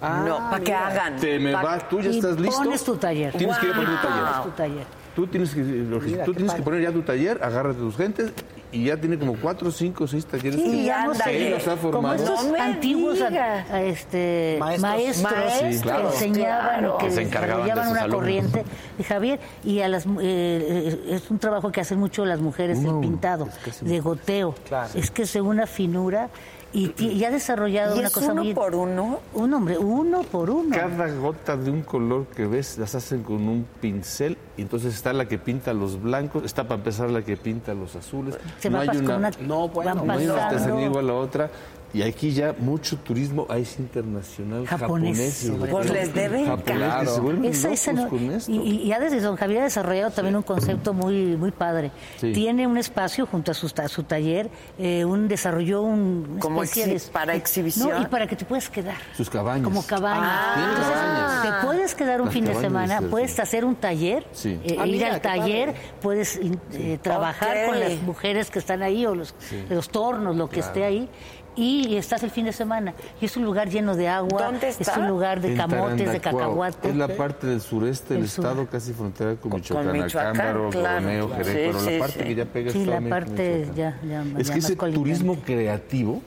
no, para que hagan. Te me Pa- va, tú ya Y estás listo. pones tu taller. Tienes que ir a poner tu taller. Pones tu taller. Tú tienes que, lo que- tú tienes que poner ya tu taller, agárrate tus gentes y ya tiene como cuatro, cinco, seis talleres. Sí, que- que que los ha como formado. estos No antiguos a- este, Maestros. maestros, Maestros, que claro. enseñaban Claro. y que Que se encargaban de una alumnos. corriente de Javier y a las mu- eh, eh, es un trabajo que hacen mucho las mujeres Uno a el pintado es casi de goteo Claro. es que es una finura y, ha desarrollado ¿Y una es cosa uno muy por uno? un hombre uno por uno Cada gota de un color que ves las hacen con un pincel y entonces está la que pinta los blancos, está para empezar la que pinta los azules. se no va hay una, una, No, bueno, no hay una pasando. artesanía igual a la otra. Y aquí ya mucho turismo, ahí es internacional, Japonés, Pues les debe Japonés, que se vuelven Esa- esa locos no- con esto. y, y- y ha desde don Javier ha desarrollado también un concepto muy muy padre. Sí. Tiene un espacio junto a su, a su taller, eh, un desarrolló un Como especie exhi- para exhibición. No, y para que te puedas quedar. Sus cabañas. Como cabaña. Ah. Entonces, cabañas. te puedes quedar un Las fin de cabañas, semana, puedes hacer un taller, Sí. eh, Ah, ir mira, al taller, padre. puedes eh, trabajar con las mujeres que están ahí o los, los tornos, lo que esté ahí. Y estás el fin de semana. Y es un lugar lleno de agua. ¿Dónde Es está? un lugar de En camotes, de cacahuates. Es la parte del sureste del sur. estado, casi frontera con Con Michoacán, Michoacán, claro. Coroneo, Claro. Jerez, Sí, pero sí, la parte sí. que ya pega Sí, la con parte Michoacán. ya- ya- Es ya que ese colindante. turismo creativo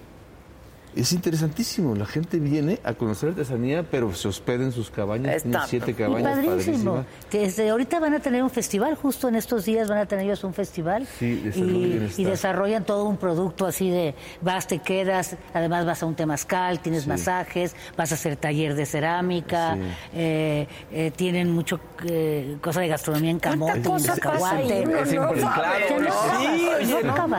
es interesantísimo. La gente viene a conocer artesanía, pero se hospeda en sus cabañas. Está- Tienen siete Y cabañas padrísimo. padrísimas. Que desde ahorita van a tener un festival, justo en estos días van a tener ellos un festival. Sí, salud y y, y desarrollan todo un producto así de vas, te quedas, además vas a un temazcal, tienes masajes, vas a hacer taller de cerámica, Sí. eh, eh, tienen mucho eh, cosa de gastronomía en camote, ¿Cuánta en cosa pasa cacahuate.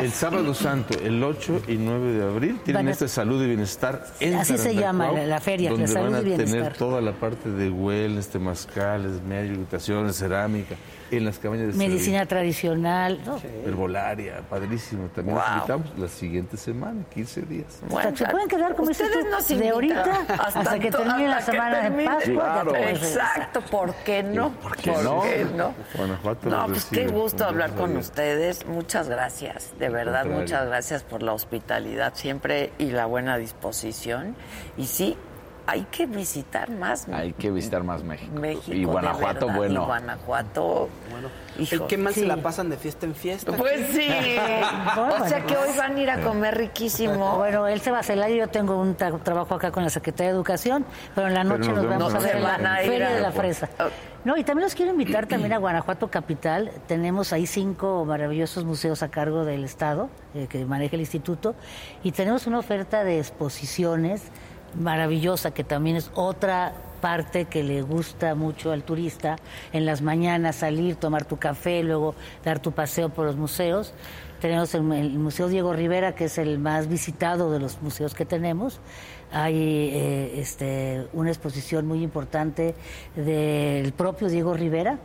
El sábado santo, el 8 y 9 de abril, tienen Van a- este Salud y Bienestar en Así se llama la- la feria, la donde Salud van a y Bienestar. tener toda la parte de wellness, temazcales, medio, cerámica, en las cabañas de Medicina tradicional. ¿no? Servir, Herbolaria, padrísimo. También Wow. los invitamos la siguiente semana, 15 días. Bueno, se pueden quedar como ustedes nos de ahorita hasta que termine la hasta semana de. Pascua, Exacto, ¿por qué no? ¿Por qué no? no? Guanajuato No, pues qué gusto hablar con ustedes. Muchas gracias, de verdad, muchas gracias por la hospitalidad siempre y la buena disposición. Y sí, hay que visitar más Hay que visitar más México. México. Y Guanajuato, verdad, bueno. Y Guanajuato, ¿Y hijo. qué más Sí. se la pasan de fiesta en fiesta? Pues sí. o sea que hoy van a ir a comer riquísimo. Bueno, él se va a Celaya, yo tengo un tra- trabajo acá con la Secretaría de Educación, pero en la noche nos vamos a ver la- van a Feria de la Fresa. No, y también los quiero invitar también a Guanajuato Capital. Tenemos ahí cinco maravillosos museos a cargo del Estado eh, que maneja el instituto y tenemos una oferta de exposiciones maravillosa que también es otra parte que le gusta mucho al turista en las mañanas salir, tomar tu café, luego dar tu paseo por los museos. Tenemos el, el Museo Diego Rivera, que es el más visitado de los museos que tenemos. Hay eh, este, una exposición muy importante del propio Diego Rivera,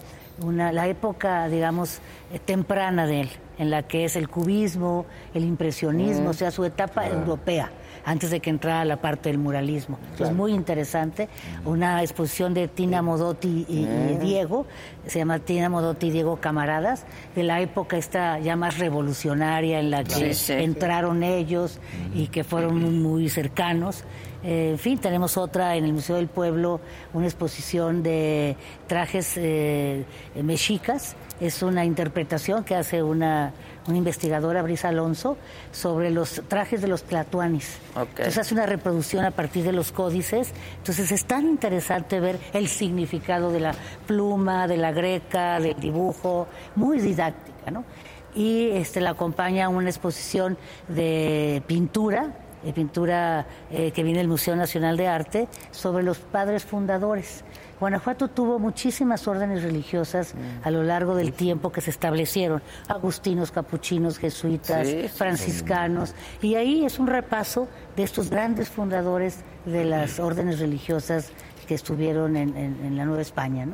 una, la época, digamos, eh, temprana de él, en la que es el cubismo, el impresionismo, o sea, su etapa europea, antes de que entrara la parte del muralismo. Es muy interesante. Una exposición de Tina Modotti y, y Diego, se llama Tina Modotti y Diego Camaradas, de la época esta ya más revolucionaria en la que Sí, sí. entraron ellos y que fueron muy, muy cercanos. Eh, en fin, tenemos otra en el Museo del Pueblo, una exposición de trajes eh, mexicas. Es una interpretación que hace una, una investigadora, Brisa Alonso, sobre los trajes de los tlatoanis. Ok. Entonces hace una reproducción a partir de los códices. Entonces es tan interesante ver el significado de la pluma, de la greca, del dibujo, muy didáctica, ¿no? Y este, la acompaña una exposición de pintura, de pintura eh, que viene del Museo Nacional de Arte, sobre los padres fundadores. Guanajuato tuvo muchísimas órdenes religiosas a lo largo del tiempo que se establecieron, agustinos, capuchinos, jesuitas, Sí, sí, franciscanos, y ahí es un repaso de estos grandes fundadores de las órdenes religiosas que estuvieron en, en- en la Nueva España. ¿no?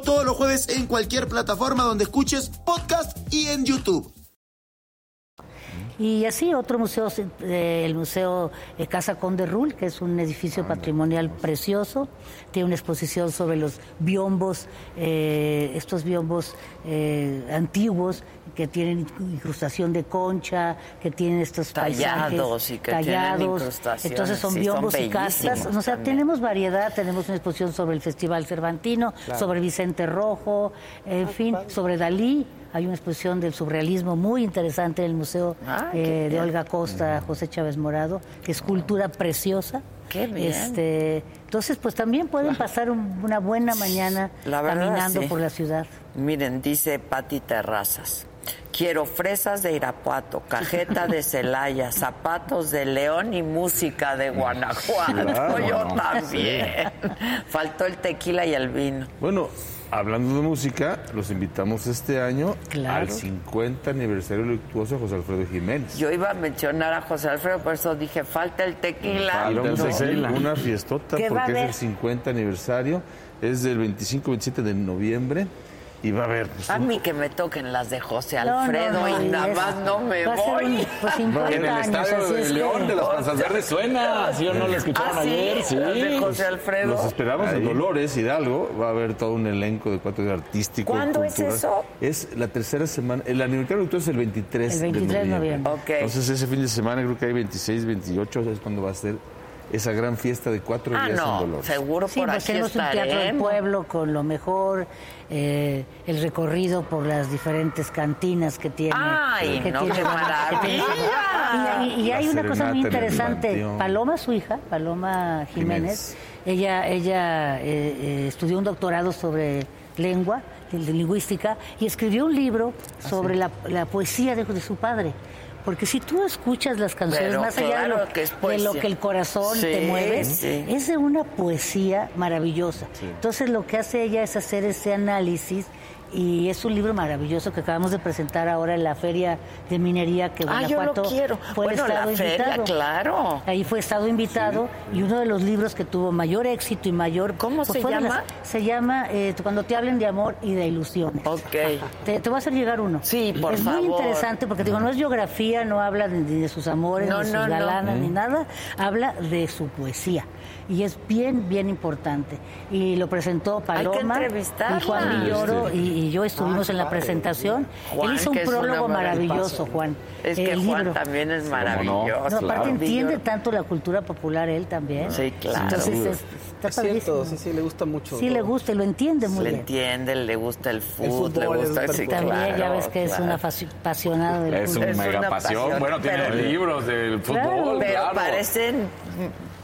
todos los jueves en cualquier plataforma donde escuches podcast y en YouTube. Y así otro museo, eh, el Museo Casa Conde Rull, que es un edificio patrimonial precioso, tiene una exposición sobre los biombos, eh, estos biombos eh, antiguos que tienen incrustación de concha, que tienen estos Tallados paisajes y que tienen tallados. incrustaciones, Entonces son sí, son biombos y castas. O sea, también. tenemos variedad, tenemos una exposición sobre el Festival Cervantino, sobre Vicente Rojo, en fin, sobre Dalí. Hay una exposición del surrealismo muy interesante en el Museo Ah, eh, de. Olga Costa, José Chávez Morado, que es cultura preciosa. Qué bien. Este, entonces, pues también pueden pasar un- una buena mañana La verdad, caminando sí. por la ciudad. Miren, dice Pati Terrazas. Quiero fresas de Irapuato, cajeta de Celaya, zapatos de León y música de Guanajuato. Claro, Yo no, también. Faltó el tequila y el vino. Bueno, hablando de música, los invitamos este año Claro. al 50 aniversario luctuoso de José Alfredo Jiménez. Yo iba a mencionar a José Alfredo, por eso dije, falta el tequila. Y vamos a No. hacer una fiestota ¿Qué va a porque es el 50 aniversario. Es del 25-27 de noviembre. Y va a haber pues, A mí que me toquen las de José No, no, Alfredo no, y nada es- más no me va a ser voy. un- pues 50 En el años, estadio de es León que- de las Panzas Verdes suena. ¿Sí o no lo escucharon Ah, sí, ayer? Sí. las de José Alfredo. Los esperamos en Ahí. Dolores, Hidalgo. Va a haber todo un elenco de cuatro de artístico. ¿Cuándo es cultural. eso? Es la tercera semana. El aniversario luctuoso es el 23, El 23 de noviembre. Ok. Entonces ese fin de semana creo que hay 26, 28, es cuando va a ser esa gran fiesta de cuatro Ah, días en no, Dolores. seguro Sí, por pues aquí tenemos un teatro del pueblo con lo mejor, eh, el recorrido por las diferentes cantinas que tiene. ¡Ay, que no, tiene qué maravilla! Y, y- y hay una cosa muy interesante. Paloma, su hija, Paloma Jiménez, Jiménez. ella, ella eh, eh, estudió un doctorado sobre lengua, de, de lingüística, y escribió un libro Ah, sobre la, la poesía de, de su padre. Porque si tú escuchas las canciones, Pero más allá de lo, de lo que el corazón Sí, te mueve, sí. es de una poesía maravillosa. Entonces lo que hace ella es hacer ese análisis y es un libro maravilloso que acabamos de presentar ahora en la Feria de Minería que Ah, yo lo Guanajuato quiero. fue Bueno, la estado feria, invitado. claro. Ahí fue estado invitado y uno de los libros que tuvo mayor éxito y mayor... ¿Cómo se fue de llama? se llama eh, Cuando te hablen de amor y de ilusiones. Ok. Te, te voy a hacer llegar uno. Sí, por es muy favor. interesante porque digo, no es biografía, no habla de, ni de sus amores, No, ni de sus no, no. galanas, ni nada. Habla de su poesía. Y es bien, bien importante. Y lo presentó Hay que Paloma y Juan Villoro y, y yo estuvimos en la presentación. Juan, Él hizo un es prólogo maravilloso, Juan. Es que El Juan libro. también es no. maravilloso. No, aparte Juan entiende tanto la cultura popular él también. Sí, claro. Entonces es- está Es cierto, sí, sí, le gusta mucho. Sí, le gusta y lo entiende muy Le bien. entiende, le gusta el fútbol, fútbol le es gusta súper sí, También claro, ya ves que es claro. una fasi- apasionada del Es fútbol. un Es mega una pasión. pasión, Bueno, tiene libros del fútbol, Pero claro. parecen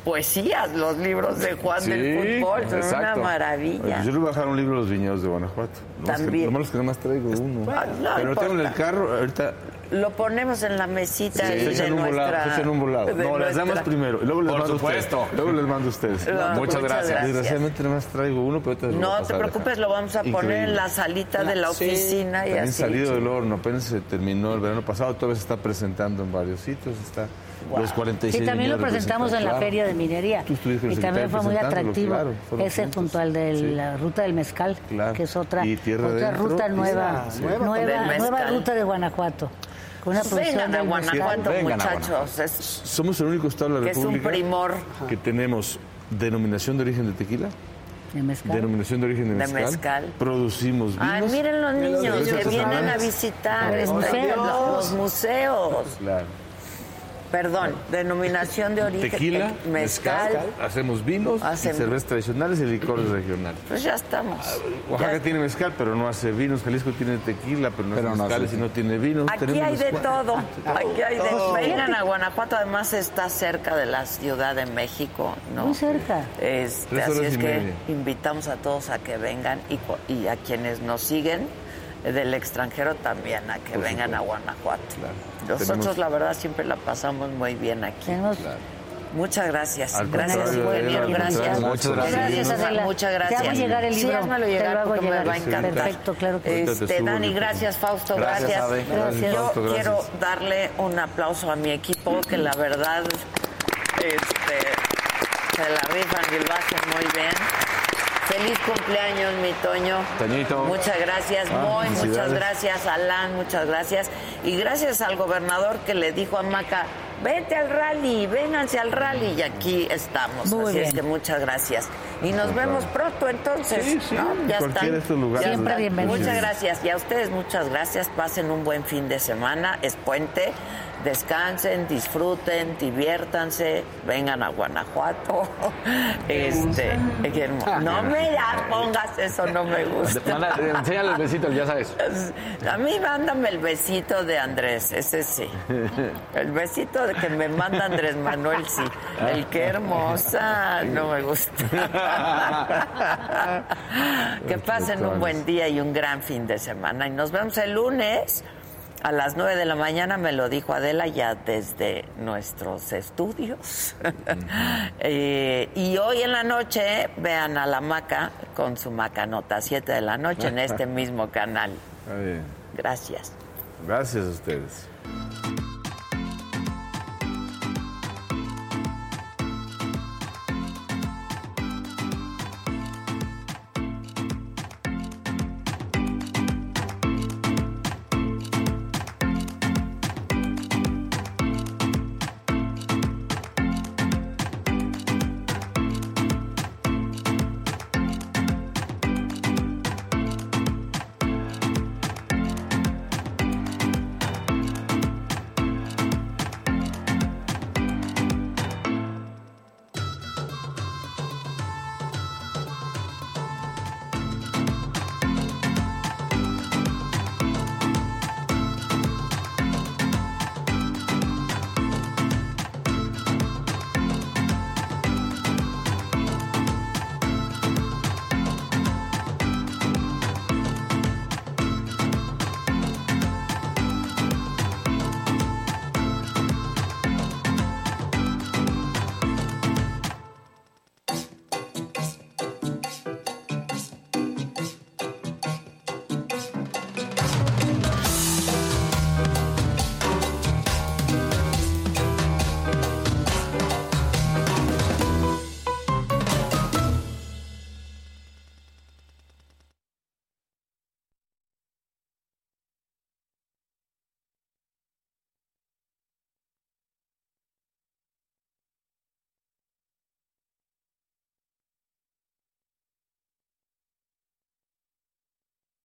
poesías los libros de Juan Sí, del Fútbol, son una exacto. maravilla. Yo le voy a bajar un libro de los viñedos de Guanajuato. También. Lo malo es que nada más traigo uno. Ah, no Pero lo tengo en el carro, ahorita Lo ponemos en la mesita ahí de volado. nuestra... se echan un volado. de No, las damas nuestra- primero. y Luego les Por mando supuesto. ustedes. Luego les mando a ustedes. No, Muchas muchas gracias. Desgraciadamente nada más traigo uno, pero voy a No te preocupes, lo vamos a poner en Increíble. la salita de la Sí, oficina y También así. salido del horno, apenas se terminó el verano pasado, todavía se está presentando en varios sitios, está los 46 Sí, también lo presentamos en la. Feria de Minería. Tú Y también fue muy atractivo. claro, Ese juntos. junto al de Sí. la ruta del mezcal, Claro. que es otra, ruta nueva, Sí. nueva, mezcal. ruta de Guanajuato. Con una Vengan a mezcal. Guanajuato, Vengan a muchachos. Es, Somos el único estado de la que es un República primor que tenemos denominación de origen de tequila, de mezcal. denominación de origen de De mezcal, mezcal. producimos vinos. Ay, miren los niños que vienen a visitar Los este- museos. los museos. Claro. Perdón, denominación de origen. Tequila, mezcal. hacemos vinos, y Hacen- cervezas tradicionales y licores regionales. Pues ya estamos. Oaxaca Ya- tiene mezcal, pero no hace vinos. Jalisco tiene tequila, pero no Pero hace no mezcales hace- y no tiene vinos. Aquí Tenemos hay de mezcal. todo. Aquí hay de Todo. Vengan a Guanajuato, además está cerca de la Ciudad de México, ¿no? Muy cerca. Este, así es que media. invitamos a todos a que vengan y, y a quienes nos siguen del extranjero también a que Por vengan a. Guanajuato. Claro. Nosotros Tenemos- la verdad siempre la pasamos muy bien aquí. Tenemos Muchas gracias. Al gracias, al gracias. muchas gracias. Adela. Muchas Te gracias. hago llegar el Sí, libro. házmelo Te llegar lo hago porque me llegar. va a encantar. Perfecto, claro que sí. Te Este, subo, Dani, gracias, Fausto, Gracias, gracias. Gracias. Yo Fausto, gracias. quiero darle un aplauso a mi equipo, que la verdad este, se la rifan y lo hacen muy bien. Feliz cumpleaños, mi Toño. Toñito. Muchas gracias, Ah, Moy. Muchas gracias, Alan. Muchas gracias. Y gracias al gobernador que le dijo a Maca, vete al rally, vénganse al rally. Y aquí estamos. Muy Así es que muchas gracias. Y nos vemos pronto entonces. Sí, sí, ¿no? Ya cualquiera están. estos lugares. Ya Siempre están. bienvenidos. Muchas gracias. Y a ustedes muchas gracias. Pasen un buen fin de semana. Es puente. Descansen, disfruten, diviértanse, vengan a Guanajuato. Este, hermoso. no me la pongas eso, no me gusta. Manda- enséñale el besito, ya sabes. A mí mándame el besito de Andrés, ese sí. El besito de que me manda Andrés Manuel, sí. El qué hermosa, no me gusta. que pasen un buen día y un gran fin de semana. Y nos vemos el lunes a las 9 de la mañana, me lo dijo Adela ya desde nuestros estudios. Eh, y hoy en la noche vean a la maca con su macanota, 7 de la noche en este mismo canal. Gracias. Gracias a ustedes.